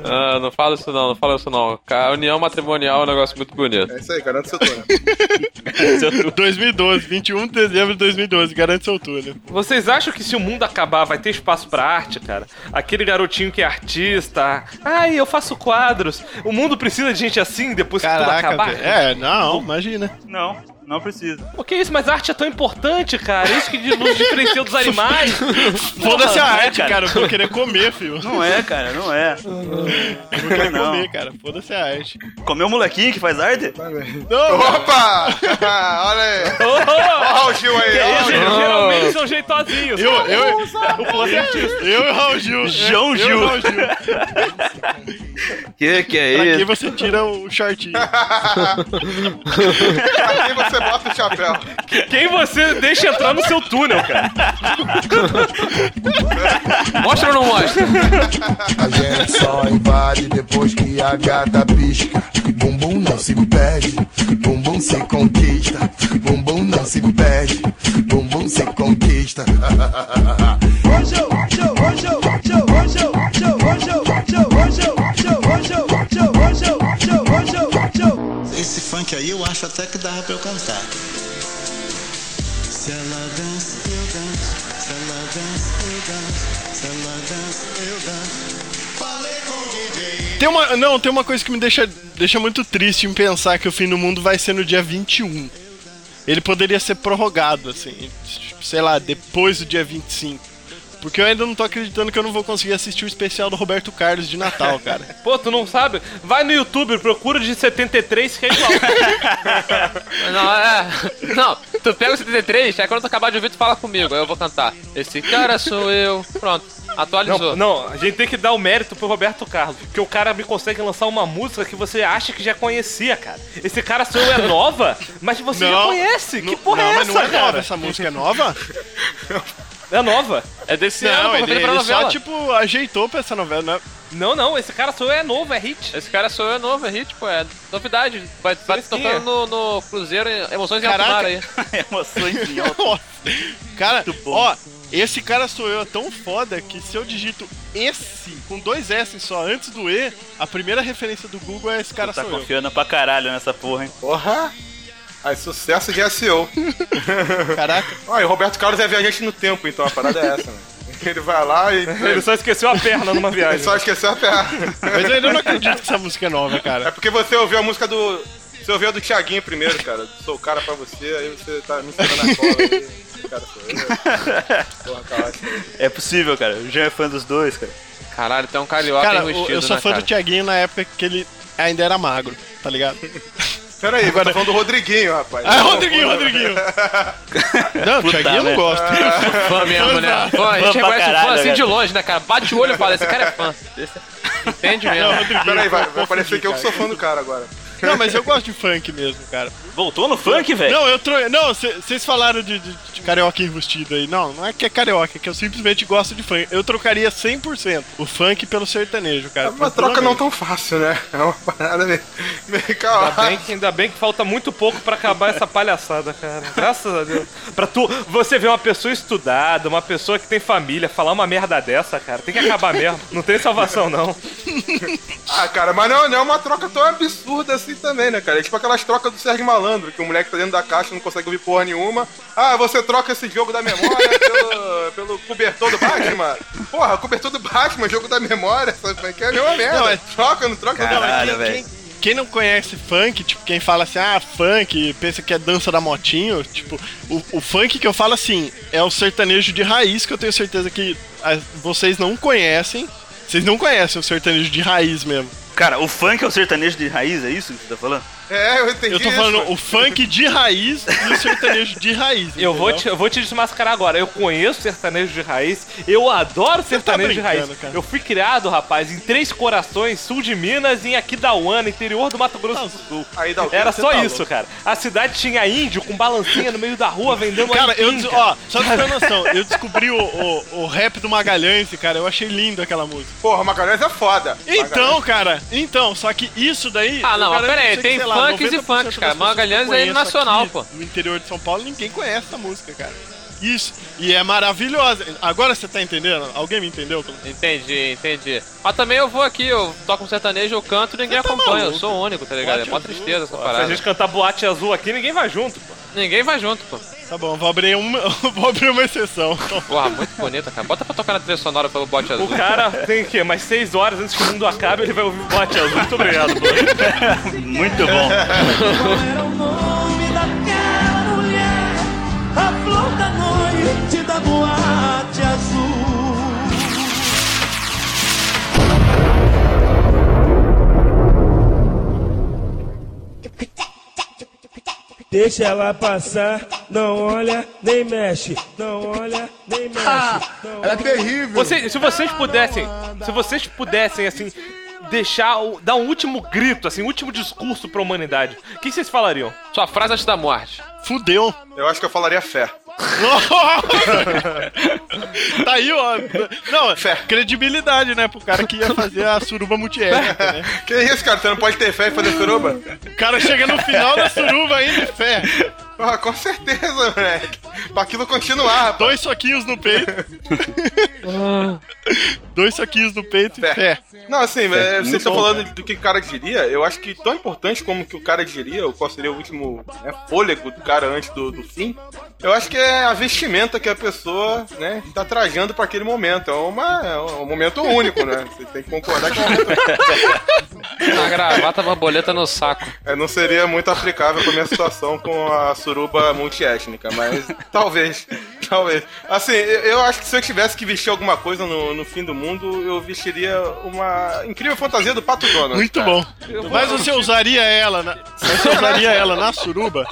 [SPEAKER 3] Ah, não fala isso não, não fala isso não. A união matrimonial é um negócio muito bonito.
[SPEAKER 5] É isso aí, garante seu túnel.
[SPEAKER 1] 2012, 21 de dezembro de 2012. Garante seu túnel.
[SPEAKER 4] Vocês acham que se o mundo acabar vai ter espaço pra arte, cara? Aquele garotinho que é artista. Ai, eu faço quadros. O mundo precisa de gente assim depois que tudo
[SPEAKER 1] Caraca,
[SPEAKER 4] acabar?
[SPEAKER 1] É, não, imagina.
[SPEAKER 2] Não, não precisa.
[SPEAKER 4] O que é isso? Mas a arte é tão importante, cara. Isso que nos diferencia dos animais.
[SPEAKER 1] Foda-se a
[SPEAKER 2] é,
[SPEAKER 1] arte,
[SPEAKER 2] cara.
[SPEAKER 1] cara. Eu vou querer comer, filho.
[SPEAKER 2] Não é, cara, não é.
[SPEAKER 1] Eu vou querer
[SPEAKER 2] Não.
[SPEAKER 1] comer, cara. Foda-se a arte.
[SPEAKER 2] Comeu o molequinho que faz arte?
[SPEAKER 1] Não,
[SPEAKER 5] Opa! Olha aí. Olha o Raul Gil aí.
[SPEAKER 4] geralmente são jeitosinhos.
[SPEAKER 1] Eu, eu,
[SPEAKER 4] O plano é artista.
[SPEAKER 1] eu e o Raul Gil.
[SPEAKER 2] João
[SPEAKER 1] Eu e
[SPEAKER 2] Gil.
[SPEAKER 1] o Raul Gil.
[SPEAKER 2] Que que é
[SPEAKER 1] Pra
[SPEAKER 2] isso?
[SPEAKER 1] você tira o shortinho?
[SPEAKER 5] Aqui você bota o chapéu.
[SPEAKER 4] Quem você deixa entrar no seu túnel, cara?
[SPEAKER 3] Mostra ou não mostra?
[SPEAKER 10] A gente só invade depois que a gata pisca. Bumbum não se perde, bumbum se conquista. Bumbum não se perde, bumbum se conquista.
[SPEAKER 11] Esse funk aí eu acho até que dava pra eu cantar. Se ela dança, eu danço. Se ela dança, eu danço. Se ela dança, eu danço. Falei com o DJ.
[SPEAKER 1] Tem uma, não, tem uma coisa que me deixa, deixa muito triste em pensar que o fim do mundo vai ser no dia 21. Ele poderia ser prorrogado, assim, sei lá, depois do dia 25. Porque eu ainda não tô acreditando que eu não vou conseguir assistir o especial do Roberto Carlos de Natal, cara.
[SPEAKER 4] Pô, tu não sabe? Vai no YouTube, procura de 73 que é igual.
[SPEAKER 3] Não, é. Não, tu pega o 73, aí quando tu acabar de ouvir, tu fala comigo, aí eu vou cantar. Esse cara sou eu. Pronto, atualizou.
[SPEAKER 4] Não, não, a gente tem que dar o mérito pro Roberto Carlos. Porque o cara me consegue lançar uma música que você acha que já conhecia, cara. Esse cara sou eu é nova, mas você já conhece. Que porra
[SPEAKER 1] não,
[SPEAKER 4] é
[SPEAKER 1] mas
[SPEAKER 4] essa,
[SPEAKER 1] não é
[SPEAKER 4] cara?
[SPEAKER 1] nova, essa música é nova?
[SPEAKER 4] É nova.
[SPEAKER 3] É desse ano,
[SPEAKER 1] Não,
[SPEAKER 3] pô,
[SPEAKER 1] ele, ele
[SPEAKER 3] novela.
[SPEAKER 1] só, tipo, ajeitou pra essa novela, né?
[SPEAKER 4] Não, não, esse cara sou eu é novo, é hit.
[SPEAKER 3] Esse cara sou eu, é novo, é hit, pô, é novidade. Vai, vai tocando no, no Cruzeiro em- Emoções em Alto
[SPEAKER 1] Caraca.
[SPEAKER 3] Mar aí.
[SPEAKER 2] Emoções em alto.
[SPEAKER 1] Nossa. Cara,
[SPEAKER 2] bom.
[SPEAKER 1] ó, esse cara sou eu é tão foda que se eu digito esse com dois S só antes do E, a primeira referência do Google é esse cara
[SPEAKER 2] Tá
[SPEAKER 1] sou eu.
[SPEAKER 2] confiando pra caralho nessa porra, hein?
[SPEAKER 5] Porra! Aí, sucesso de SEO.
[SPEAKER 1] Caraca.
[SPEAKER 5] Olha, o Roberto Carlos é viajante no tempo, então a parada é essa, né? Ele vai lá e.
[SPEAKER 4] Ele só esqueceu a perna numa
[SPEAKER 5] Ele
[SPEAKER 4] viagem.
[SPEAKER 5] só esqueceu a perna.
[SPEAKER 1] Mas eu ainda não acredito que essa música é nova,
[SPEAKER 5] É
[SPEAKER 1] cara.
[SPEAKER 5] porque você ouviu a música do Você ouviu a do Thiaguinho primeiro, cara. Sou o cara pra você, aí você tá me ensinando na cola. O cara sou eu. Porra, cala
[SPEAKER 2] É possível, cara. O Jean é fã dos dois, cara.
[SPEAKER 3] Caralho, tem um carioca
[SPEAKER 1] Cara,
[SPEAKER 3] enrustido,
[SPEAKER 1] eu sou
[SPEAKER 3] né,
[SPEAKER 1] fã
[SPEAKER 3] cara?
[SPEAKER 1] do Thiaguinho na época que ele ainda era magro, tá ligado?
[SPEAKER 5] Pera aí, agora tá falando do Rodriguinho, rapaz.
[SPEAKER 1] Ah, Rodriguinho, Rodriguinho. Não,
[SPEAKER 2] Puta
[SPEAKER 1] Thiaguinho eu não gosto.
[SPEAKER 3] Fã mesmo, né? Fã, a gente reconhece o fã
[SPEAKER 2] caralho,
[SPEAKER 3] assim
[SPEAKER 2] cara.
[SPEAKER 3] de longe, né, cara? Bate o olho e fala, esse cara é fã. Entende
[SPEAKER 1] Não,
[SPEAKER 3] mesmo?
[SPEAKER 1] Rodriguinho.
[SPEAKER 5] Pera aí, vai, vai parecer que eu que sou fã do cara agora.
[SPEAKER 1] Não, mas eu gosto de funk mesmo, cara.
[SPEAKER 2] Voltou no funk, velho?
[SPEAKER 1] Não, eu tro... Não, vocês falaram de, de, de carioca enrustido aí. Não, não é que é carioca, é que eu simplesmente gosto de funk. Eu trocaria 100% o funk pelo sertanejo, cara.
[SPEAKER 5] É uma troca não tão fácil, né? É uma parada meio, meio
[SPEAKER 4] Ainda
[SPEAKER 5] calada.
[SPEAKER 4] bem, que, ainda bem que falta muito pouco pra acabar essa palhaçada, cara. Graças a Deus. Pra tu, você ver uma pessoa estudada, uma pessoa que tem família, falar uma merda dessa, cara, tem que acabar mesmo. Não tem salvação, não.
[SPEAKER 5] Ah, cara, mas não, não é uma troca tão absurda assim também, né, cara? É tipo aquelas trocas do Sérgio Malandro, que o moleque tá dentro da caixa e não consegue ouvir porra nenhuma. Ah, você troca esse jogo da memória pelo, pelo cobertor do Batman. Porra, cobertor do Batman, jogo da memória, sabe? Que é a mesma merda.
[SPEAKER 1] Não, é-
[SPEAKER 5] Troca, não troca, não.
[SPEAKER 2] Caralho,
[SPEAKER 1] quem,
[SPEAKER 2] velho.
[SPEAKER 1] quem, quem não conhece funk, tipo, quem fala assim, ah, funk, pensa que é dança da motinho, tipo, o, o funk que eu falo assim, é o sertanejo de raiz, que eu tenho certeza que ah, vocês não conhecem. Vocês não conhecem o sertanejo de raiz mesmo.
[SPEAKER 2] Cara, o funk é o sertanejo de raiz, é isso que você tá falando?
[SPEAKER 5] É, eu entendi
[SPEAKER 1] Eu tô
[SPEAKER 5] isso.
[SPEAKER 1] falando o funk de raiz e o sertanejo de raiz.
[SPEAKER 4] Eu vou, te, eu vou te desmascarar agora. Eu conheço sertanejo de raiz, eu adoro sertanejo de raiz.
[SPEAKER 1] cara.
[SPEAKER 4] Eu fui criado, rapaz, em Três Corações, sul de Minas, e em Aquidauana, interior do Mato Grosso do Sul.
[SPEAKER 5] Aí quê?
[SPEAKER 4] Era só
[SPEAKER 5] tá
[SPEAKER 4] isso, cara. A cidade tinha índio com balancinha no meio da rua vendendo
[SPEAKER 1] Cara, eu, des-
[SPEAKER 4] cara.
[SPEAKER 1] ó, só pra ter noção, eu descobri o, o, o rap do Magalhães, cara, eu achei lindo aquela música.
[SPEAKER 5] Porra, Magalhães é foda.
[SPEAKER 1] Então, cara, então, só que isso daí.
[SPEAKER 3] Ah, não, pera aí, tem
[SPEAKER 1] que, sei lá,
[SPEAKER 3] funks e
[SPEAKER 1] 90%
[SPEAKER 3] funks, cara. Magalhães
[SPEAKER 1] eu
[SPEAKER 3] é nacional,
[SPEAKER 1] aqui
[SPEAKER 3] pô.
[SPEAKER 1] No interior de São Paulo, ninguém conhece essa música, cara. Isso, e é maravilhosa. Agora você tá entendendo? Alguém me entendeu?
[SPEAKER 3] Entendi, entendi. Mas também eu vou aqui, eu toco um sertanejo, eu canto e ninguém
[SPEAKER 1] tá
[SPEAKER 3] acompanha. Eu
[SPEAKER 1] maluco.
[SPEAKER 3] sou o único, tá ligado? É
[SPEAKER 1] Boate
[SPEAKER 3] mó
[SPEAKER 1] azul,
[SPEAKER 3] tristeza essa
[SPEAKER 4] Se a
[SPEAKER 3] parada.
[SPEAKER 4] gente cantar boate azul aqui, ninguém vai junto, pô.
[SPEAKER 3] Ninguém vai junto, pô.
[SPEAKER 1] Tá bom, vou abrir uma, vou abrir uma exceção.
[SPEAKER 3] Porra, muito bonita, cara. Bota pra tocar na trilha sonora pelo bote azul.
[SPEAKER 4] O cara tem o quê? Mais seis horas antes que o mundo acabe, ele vai ouvir boate azul. Muito obrigado, pô.
[SPEAKER 2] Muito bom.
[SPEAKER 11] Qual era o nome daquela mulher? A flor da noite da boate azul. Deixa ela passar, não olha nem mexe, não olha nem mexe. não
[SPEAKER 10] Ela é terrível.
[SPEAKER 4] Você- se vocês pudessem, se vocês pudessem, assim, deixar, o- dar um último grito, assim, um último discurso pra humanidade, o que vocês falariam?
[SPEAKER 3] Sua frase antes da morte.
[SPEAKER 1] Fudeu.
[SPEAKER 5] Eu acho que eu falaria fé.
[SPEAKER 1] Tá aí, ó. Não,
[SPEAKER 5] Fé.
[SPEAKER 1] credibilidade, né? Pro cara que ia fazer a suruba multiétnica, né?
[SPEAKER 5] Que isso, cara? Você não pode ter fé e fazer suruba?
[SPEAKER 1] O cara chega no final da suruba ainda, fé.
[SPEAKER 5] Ah, com certeza, moleque. Pra aquilo continuar.
[SPEAKER 1] Dois soquinhos no peito. Dois soquinhos no peito e
[SPEAKER 5] Fé.
[SPEAKER 1] fé.
[SPEAKER 5] Não, assim, é, vocês estão falando do que o cara diria, eu acho que tão importante como que o cara diria, ou qual seria o último né, fôlego do cara antes do, do fim, eu acho que é a vestimenta que a pessoa, né, tá trajando pra aquele momento. É, uma, é um momento único, né? Você tem que concordar que é um momento
[SPEAKER 3] Uma gravata borboleta no saco.
[SPEAKER 5] É, não seria muito aplicável com a minha situação com a suruba multiétnica, mas talvez, talvez. Assim, eu, eu acho que se eu tivesse que vestir alguma coisa no, no fim do mundo, eu vestiria uma incrível fantasia do Pato Donald.
[SPEAKER 1] Muito
[SPEAKER 5] cara.
[SPEAKER 1] bom. Mas você usaria ela na... Você usaria ela na suruba?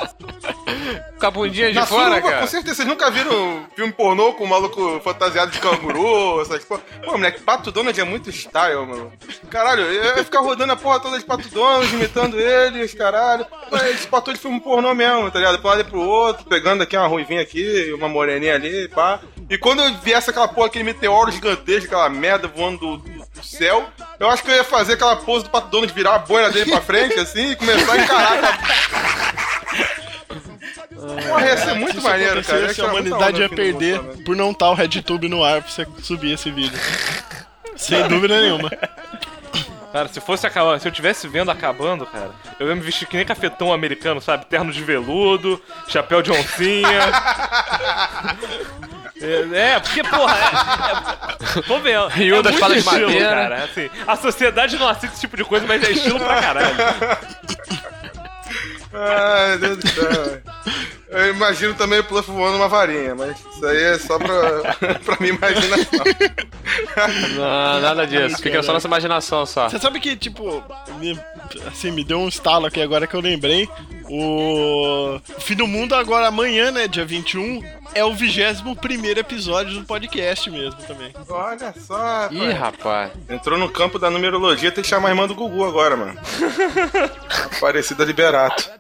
[SPEAKER 3] Com a bundinha de
[SPEAKER 5] Na
[SPEAKER 3] fora,
[SPEAKER 5] suruba,
[SPEAKER 3] cara.
[SPEAKER 5] com certeza. Vocês nunca viram filme pornô com um maluco fantasiado de canguru, essas porra? Pô, moleque, Pato Donald é muito style, mano. Caralho, eu ia ficar rodando a porra toda de Pato Donald, imitando eles, caralho. Mas esse pato de filme pornô mesmo, tá ligado? Pra um lado e pro outro, pegando aqui uma ruivinha aqui, uma moreninha ali, pá. E quando viesse aquela porra, aquele meteoro gigantesco, aquela merda voando do, do- céu, eu acho que eu ia fazer aquela pose do Pato Donald, virar a boina dele pra frente, assim, e começar a encarar aquela... Porra, ia ser muito
[SPEAKER 1] Se
[SPEAKER 5] maneiro, cara.
[SPEAKER 1] a humanidade ia perder por não estar o RedTube no ar pra você subir esse vídeo. Sem dúvida nenhuma.
[SPEAKER 4] Cara, se fosse acabar, se eu tivesse vendo acabando, cara, eu ia me vestir que nem cafetão americano, sabe? Terno de veludo, chapéu de oncinha. É, é, porque, porra, é, é, vou ver. É,
[SPEAKER 3] Rio das
[SPEAKER 4] muito
[SPEAKER 3] de
[SPEAKER 4] estilo,
[SPEAKER 3] madeira.
[SPEAKER 4] cara. Assim, a sociedade não aceita esse tipo de coisa, mas é estilo pra caralho.
[SPEAKER 5] Ai, Deus do céu. Eu imagino também o Pluff voando uma varinha, mas isso aí é só pra, pra minha imaginação.
[SPEAKER 3] Não, nada disso. Fica só nessa imaginação só.
[SPEAKER 1] Você sabe que, tipo, me, assim, me deu um estalo aqui agora que eu lembrei. O Fim do Mundo agora amanhã, né, dia 21, é o 21 primeiro episódio do podcast mesmo também.
[SPEAKER 5] Olha só,
[SPEAKER 3] Ih, rapaz.
[SPEAKER 5] Entrou no campo da numerologia, tem que chamar a irmã do Gugu agora, mano. Aparecida Liberato.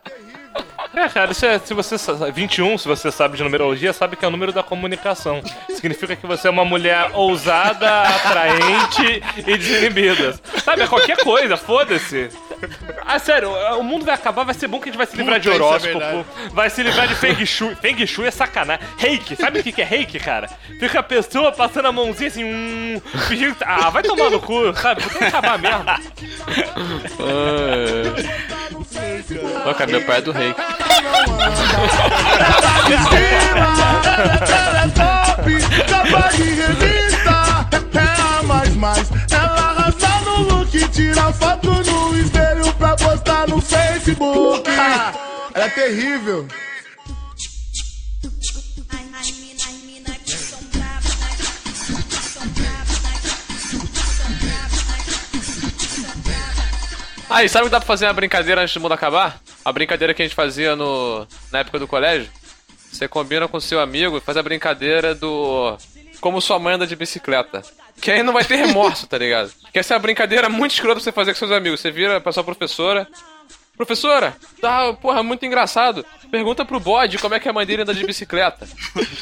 [SPEAKER 4] É, cara, isso é, se você sa- 21, se você sabe de numerologia, sabe que é o número da comunicação. Significa que você é uma mulher ousada, atraente e desinibida. Sabe, é qualquer coisa, foda-se. Ah, sério, o mundo vai acabar, vai ser bom que a gente vai se livrar de
[SPEAKER 1] Puta, isso é
[SPEAKER 4] horóscopo,
[SPEAKER 1] verdade.
[SPEAKER 4] vai se livrar de Feng Shui. Feng Shui é sacanagem. Reiki, sabe o que que é reiki, cara? Fica a pessoa passando a mãozinha assim, hum, fingindo que- Ah, vai tomar no cu, sabe? Tem que acabar mesmo.
[SPEAKER 3] Ó, cara, meu pai é do rei.
[SPEAKER 10] Capa de revista. É a mais mais. Ela arrasa no look, tira foto no espelho pra postar no Facebook. Ela é terrível.
[SPEAKER 3] Aí, sabe que dá pra fazer uma brincadeira antes do mundo acabar? A brincadeira que a gente fazia no, na época do colégio? Você combina com seu amigo e faz a brincadeira do. Como sua mãe anda de bicicleta. Que aí não vai ter remorso, tá ligado? Que essa é uma brincadeira muito escrota pra você fazer com seus amigos. Você vira pra sua professora. Professora, tá, porra, muito engraçado. Pergunta pro bode como é que a mãe dele anda de bicicleta.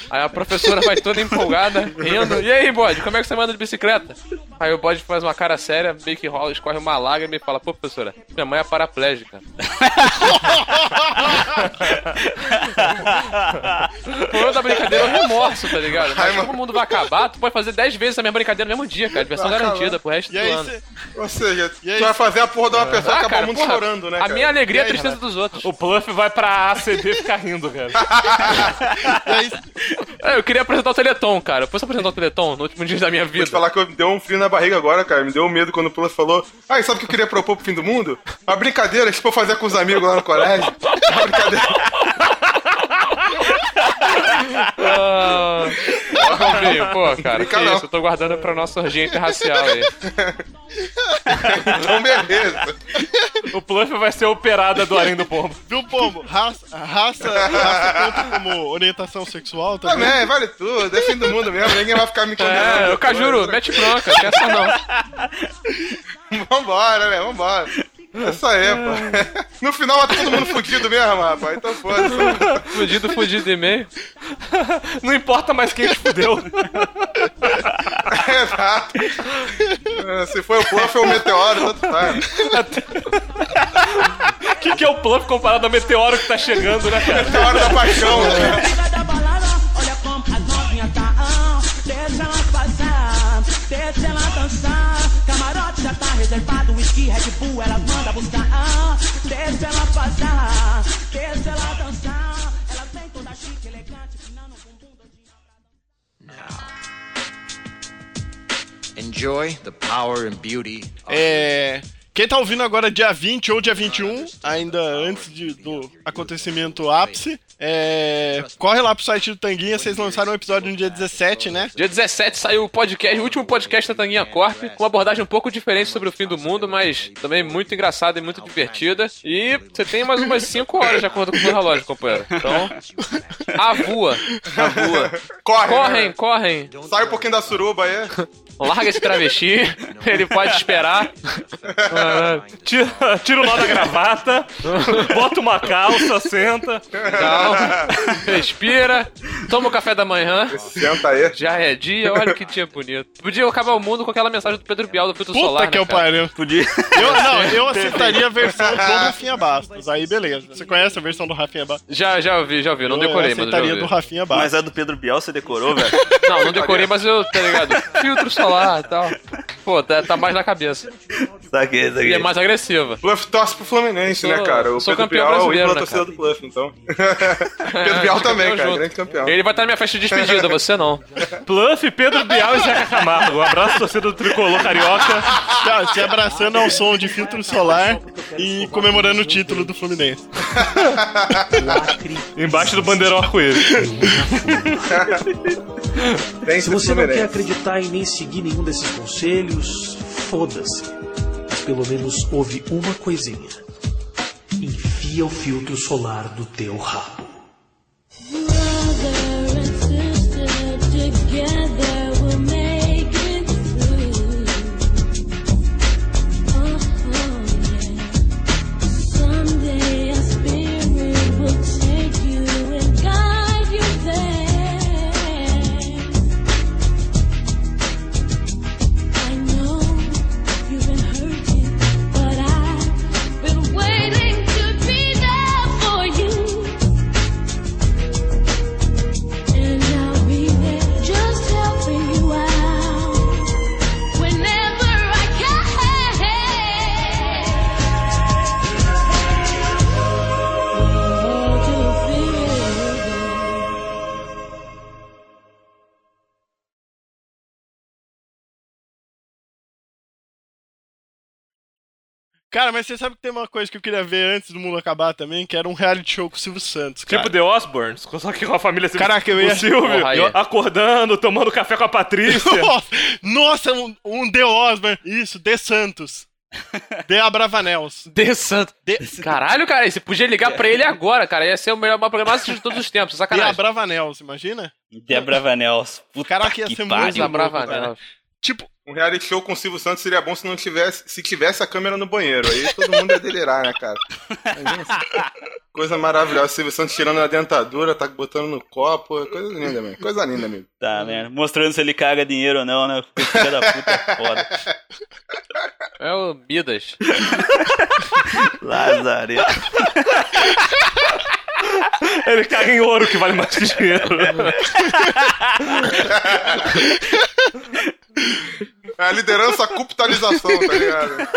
[SPEAKER 3] Aí a professora vai toda empolgada, rindo. E aí, bode, como é que você anda de bicicleta? Aí o bode faz uma cara séria, meio que rola, escorre uma lágrima e fala: Pô, professora, minha mãe é paraplégica. Problema da brincadeira é o remorso, tá ligado? Mas como o mundo vai acabar, tu pode fazer 10 vezes a mesma brincadeira no mesmo dia, cara. Diversão garantida pro resto
[SPEAKER 1] E
[SPEAKER 3] do
[SPEAKER 1] aí,
[SPEAKER 3] ano.
[SPEAKER 1] cê-
[SPEAKER 5] Ou seja, tu
[SPEAKER 1] aí?
[SPEAKER 5] vai fazer a porra de uma pessoa
[SPEAKER 3] Ah,
[SPEAKER 5] acabar
[SPEAKER 3] cara,
[SPEAKER 5] o mundo
[SPEAKER 3] porra,
[SPEAKER 5] chorando, né,
[SPEAKER 3] A
[SPEAKER 5] cara?
[SPEAKER 3] minha alegria é a
[SPEAKER 1] E aí,
[SPEAKER 3] tristeza dos outros.
[SPEAKER 4] O Pluff vai pra ACD ficar rindo, cara.
[SPEAKER 1] aí,
[SPEAKER 3] É, Eu queria apresentar o Teleton, cara. Eu posso apresentar o Teleton no último dia da minha
[SPEAKER 5] Vou
[SPEAKER 3] vida.
[SPEAKER 5] te falar que eu- me deu um frio na barriga agora, cara. Me deu um medo quando o Pluff falou. Ah, e sabe o que eu queria propor pro fim do mundo? Uma brincadeira, tipo, eu fazer com os amigos lá no colégio. Uma brincadeira.
[SPEAKER 3] Ah, Robinho, pô, cara, que
[SPEAKER 5] Brinca não.
[SPEAKER 3] isso? Eu tô guardando pra nossa orgia interracial aí.
[SPEAKER 5] Então, beleza.
[SPEAKER 4] O Pluff vai ser operada do Arim do Pombo.
[SPEAKER 1] viu, Pombo? Raça, raça, raça conta como orientação sexual também?
[SPEAKER 5] Também, vale tudo. É fim do mundo mesmo. Ninguém vai ficar me condenando.
[SPEAKER 3] É, eu Cajuru, mete bronca, não quer essa não.
[SPEAKER 5] Vambora, né? Vambora. É isso aí, pô. No final vai todo mundo fudido mesmo, rapaz. Então foda-se.
[SPEAKER 3] Fudido, fudido e meio.
[SPEAKER 4] Não importa mais quem te fudeu.
[SPEAKER 5] Exato. É, Se foi o Pluff ou o Meteoro, tanto faz.
[SPEAKER 4] O que, que é o Pluff comparado ao meteoro que tá chegando, né, cara?
[SPEAKER 5] Meteoro da paixão. né?
[SPEAKER 6] Novinhas tá. ah, Deixa ela passar, deixa ela dançar. Reservado, whisky, Red Bull, elas mandam buscar. ah, Deixa ela passar, deixa ela dançar. Ela vem toda chique, elegante, empinando o bumbum doidinha pra
[SPEAKER 12] Enjoy the power and beauty
[SPEAKER 1] É. Quem tá ouvindo agora dia 20 ou dia 21, ainda antes de- do acontecimento ápice, é, corre lá pro site do Tanguinha, vocês lançaram um episódio no dia 17, né?
[SPEAKER 3] Dia 17 saiu o podcast, o último podcast da Tanguinha Corp, com uma abordagem um pouco diferente sobre o fim do mundo, mas também muito engraçada e muito divertida. E você tem mais umas 5 horas de acordo com o meu relógio, companheiro. Então, avua, avua.
[SPEAKER 5] Corre,
[SPEAKER 3] Correm,
[SPEAKER 5] né?
[SPEAKER 3] correm.
[SPEAKER 5] Sai um pouquinho da suruba aí.
[SPEAKER 3] Larga esse travesti, ele pode esperar.
[SPEAKER 4] Tira, tira o nó da gravata, bota uma calça, senta.
[SPEAKER 3] Calma, respira, toma o café da manhã.
[SPEAKER 5] Senta aí.
[SPEAKER 3] Já é dia, olha que dia bonito. Podia acabar o mundo com aquela mensagem do Pedro Bial do Filtro
[SPEAKER 1] Puta
[SPEAKER 3] Solar,
[SPEAKER 1] que
[SPEAKER 3] né,
[SPEAKER 1] eu pariu.
[SPEAKER 2] Podia.
[SPEAKER 1] Eu, não, eu aceitaria a versão do Rafinha Bastos. Aí beleza. Você conhece a versão do Rafinha Bastos?
[SPEAKER 3] Já, já ouvi, já ouvi. Não
[SPEAKER 1] eu
[SPEAKER 3] decorei, mas eu
[SPEAKER 1] aceitaria do Rafinha Bastos.
[SPEAKER 2] Mas a do Pedro Bial você decorou, velho?
[SPEAKER 3] Não, não decorei, mas eu, tá ligado? Filtro solar e tal. Pô, tá, tá mais na cabeça.
[SPEAKER 2] Saquei,
[SPEAKER 3] E
[SPEAKER 2] saquei.
[SPEAKER 3] é mais agressiva.
[SPEAKER 5] Bluff torce pro Fluminense,
[SPEAKER 3] Sou-
[SPEAKER 5] né, cara? O
[SPEAKER 3] sou
[SPEAKER 5] Pedro
[SPEAKER 3] campeão
[SPEAKER 5] Bial é o
[SPEAKER 3] né,
[SPEAKER 5] torcida
[SPEAKER 3] cara?
[SPEAKER 5] do Bluff, então. Pedro Bial também, cara.
[SPEAKER 3] junto.
[SPEAKER 5] Grande campeão.
[SPEAKER 3] Ele vai estar na minha festa de despedida, você não.
[SPEAKER 4] Pluff, Pedro Bial e Zeca Camargo. Um abraço, torcida do Tricolor Carioca.
[SPEAKER 1] Tá, se abraçando ao som de filtro solar e comemorando o título do Fluminense.
[SPEAKER 4] Embaixo do bandeirão arco-íris.
[SPEAKER 13] Se você não quer acreditar e nem seguir nenhum desses conselhos, foda-se. Mas pelo menos ouve uma coisinha. Enfia o filtro solar do teu rabo.
[SPEAKER 1] Cara, mas você sabe que tem uma coisa que eu queria ver antes do mundo acabar também, que era um reality show com o Silvio Santos, cara.
[SPEAKER 4] Tipo The Osborns, só que com a família Silvio.
[SPEAKER 1] Caraca, eu ia-
[SPEAKER 4] O Silvio
[SPEAKER 1] Porra, aí.
[SPEAKER 4] acordando, tomando café com a Patrícia.
[SPEAKER 1] Nossa, um, um The Osborne. Isso, The Santos. The Abravanels.
[SPEAKER 3] The Santos. Caralho, cara, você podia ligar pra ele agora, cara. Ia ser o melhor programa de todos os tempos,
[SPEAKER 1] The
[SPEAKER 3] sacanagem.
[SPEAKER 1] Abravanels, imagina?
[SPEAKER 2] Debra Vanels. Puta
[SPEAKER 1] Caraca, ia
[SPEAKER 2] que
[SPEAKER 1] ser
[SPEAKER 2] pariu.
[SPEAKER 1] muito louco,
[SPEAKER 3] Abravanels.
[SPEAKER 1] cara. Tipo,
[SPEAKER 5] Um reality show com o Silvio Santos seria bom se não tivesse, se tivesse a câmera no banheiro. Aí todo mundo ia delirar, né, cara? Coisa maravilhosa. Silvio Santos tirando a dentadura, tá botando no copo. Coisa linda, mesmo. Coisa linda, amigo.
[SPEAKER 2] Tá, merda. Mostrando se ele caga dinheiro ou não, né? Filho da puta é foda.
[SPEAKER 3] É o Midas.
[SPEAKER 2] Lazareto.
[SPEAKER 4] Ele caga tá em ouro que vale mais que dinheiro.
[SPEAKER 5] É a liderança capitalização, tá ligado?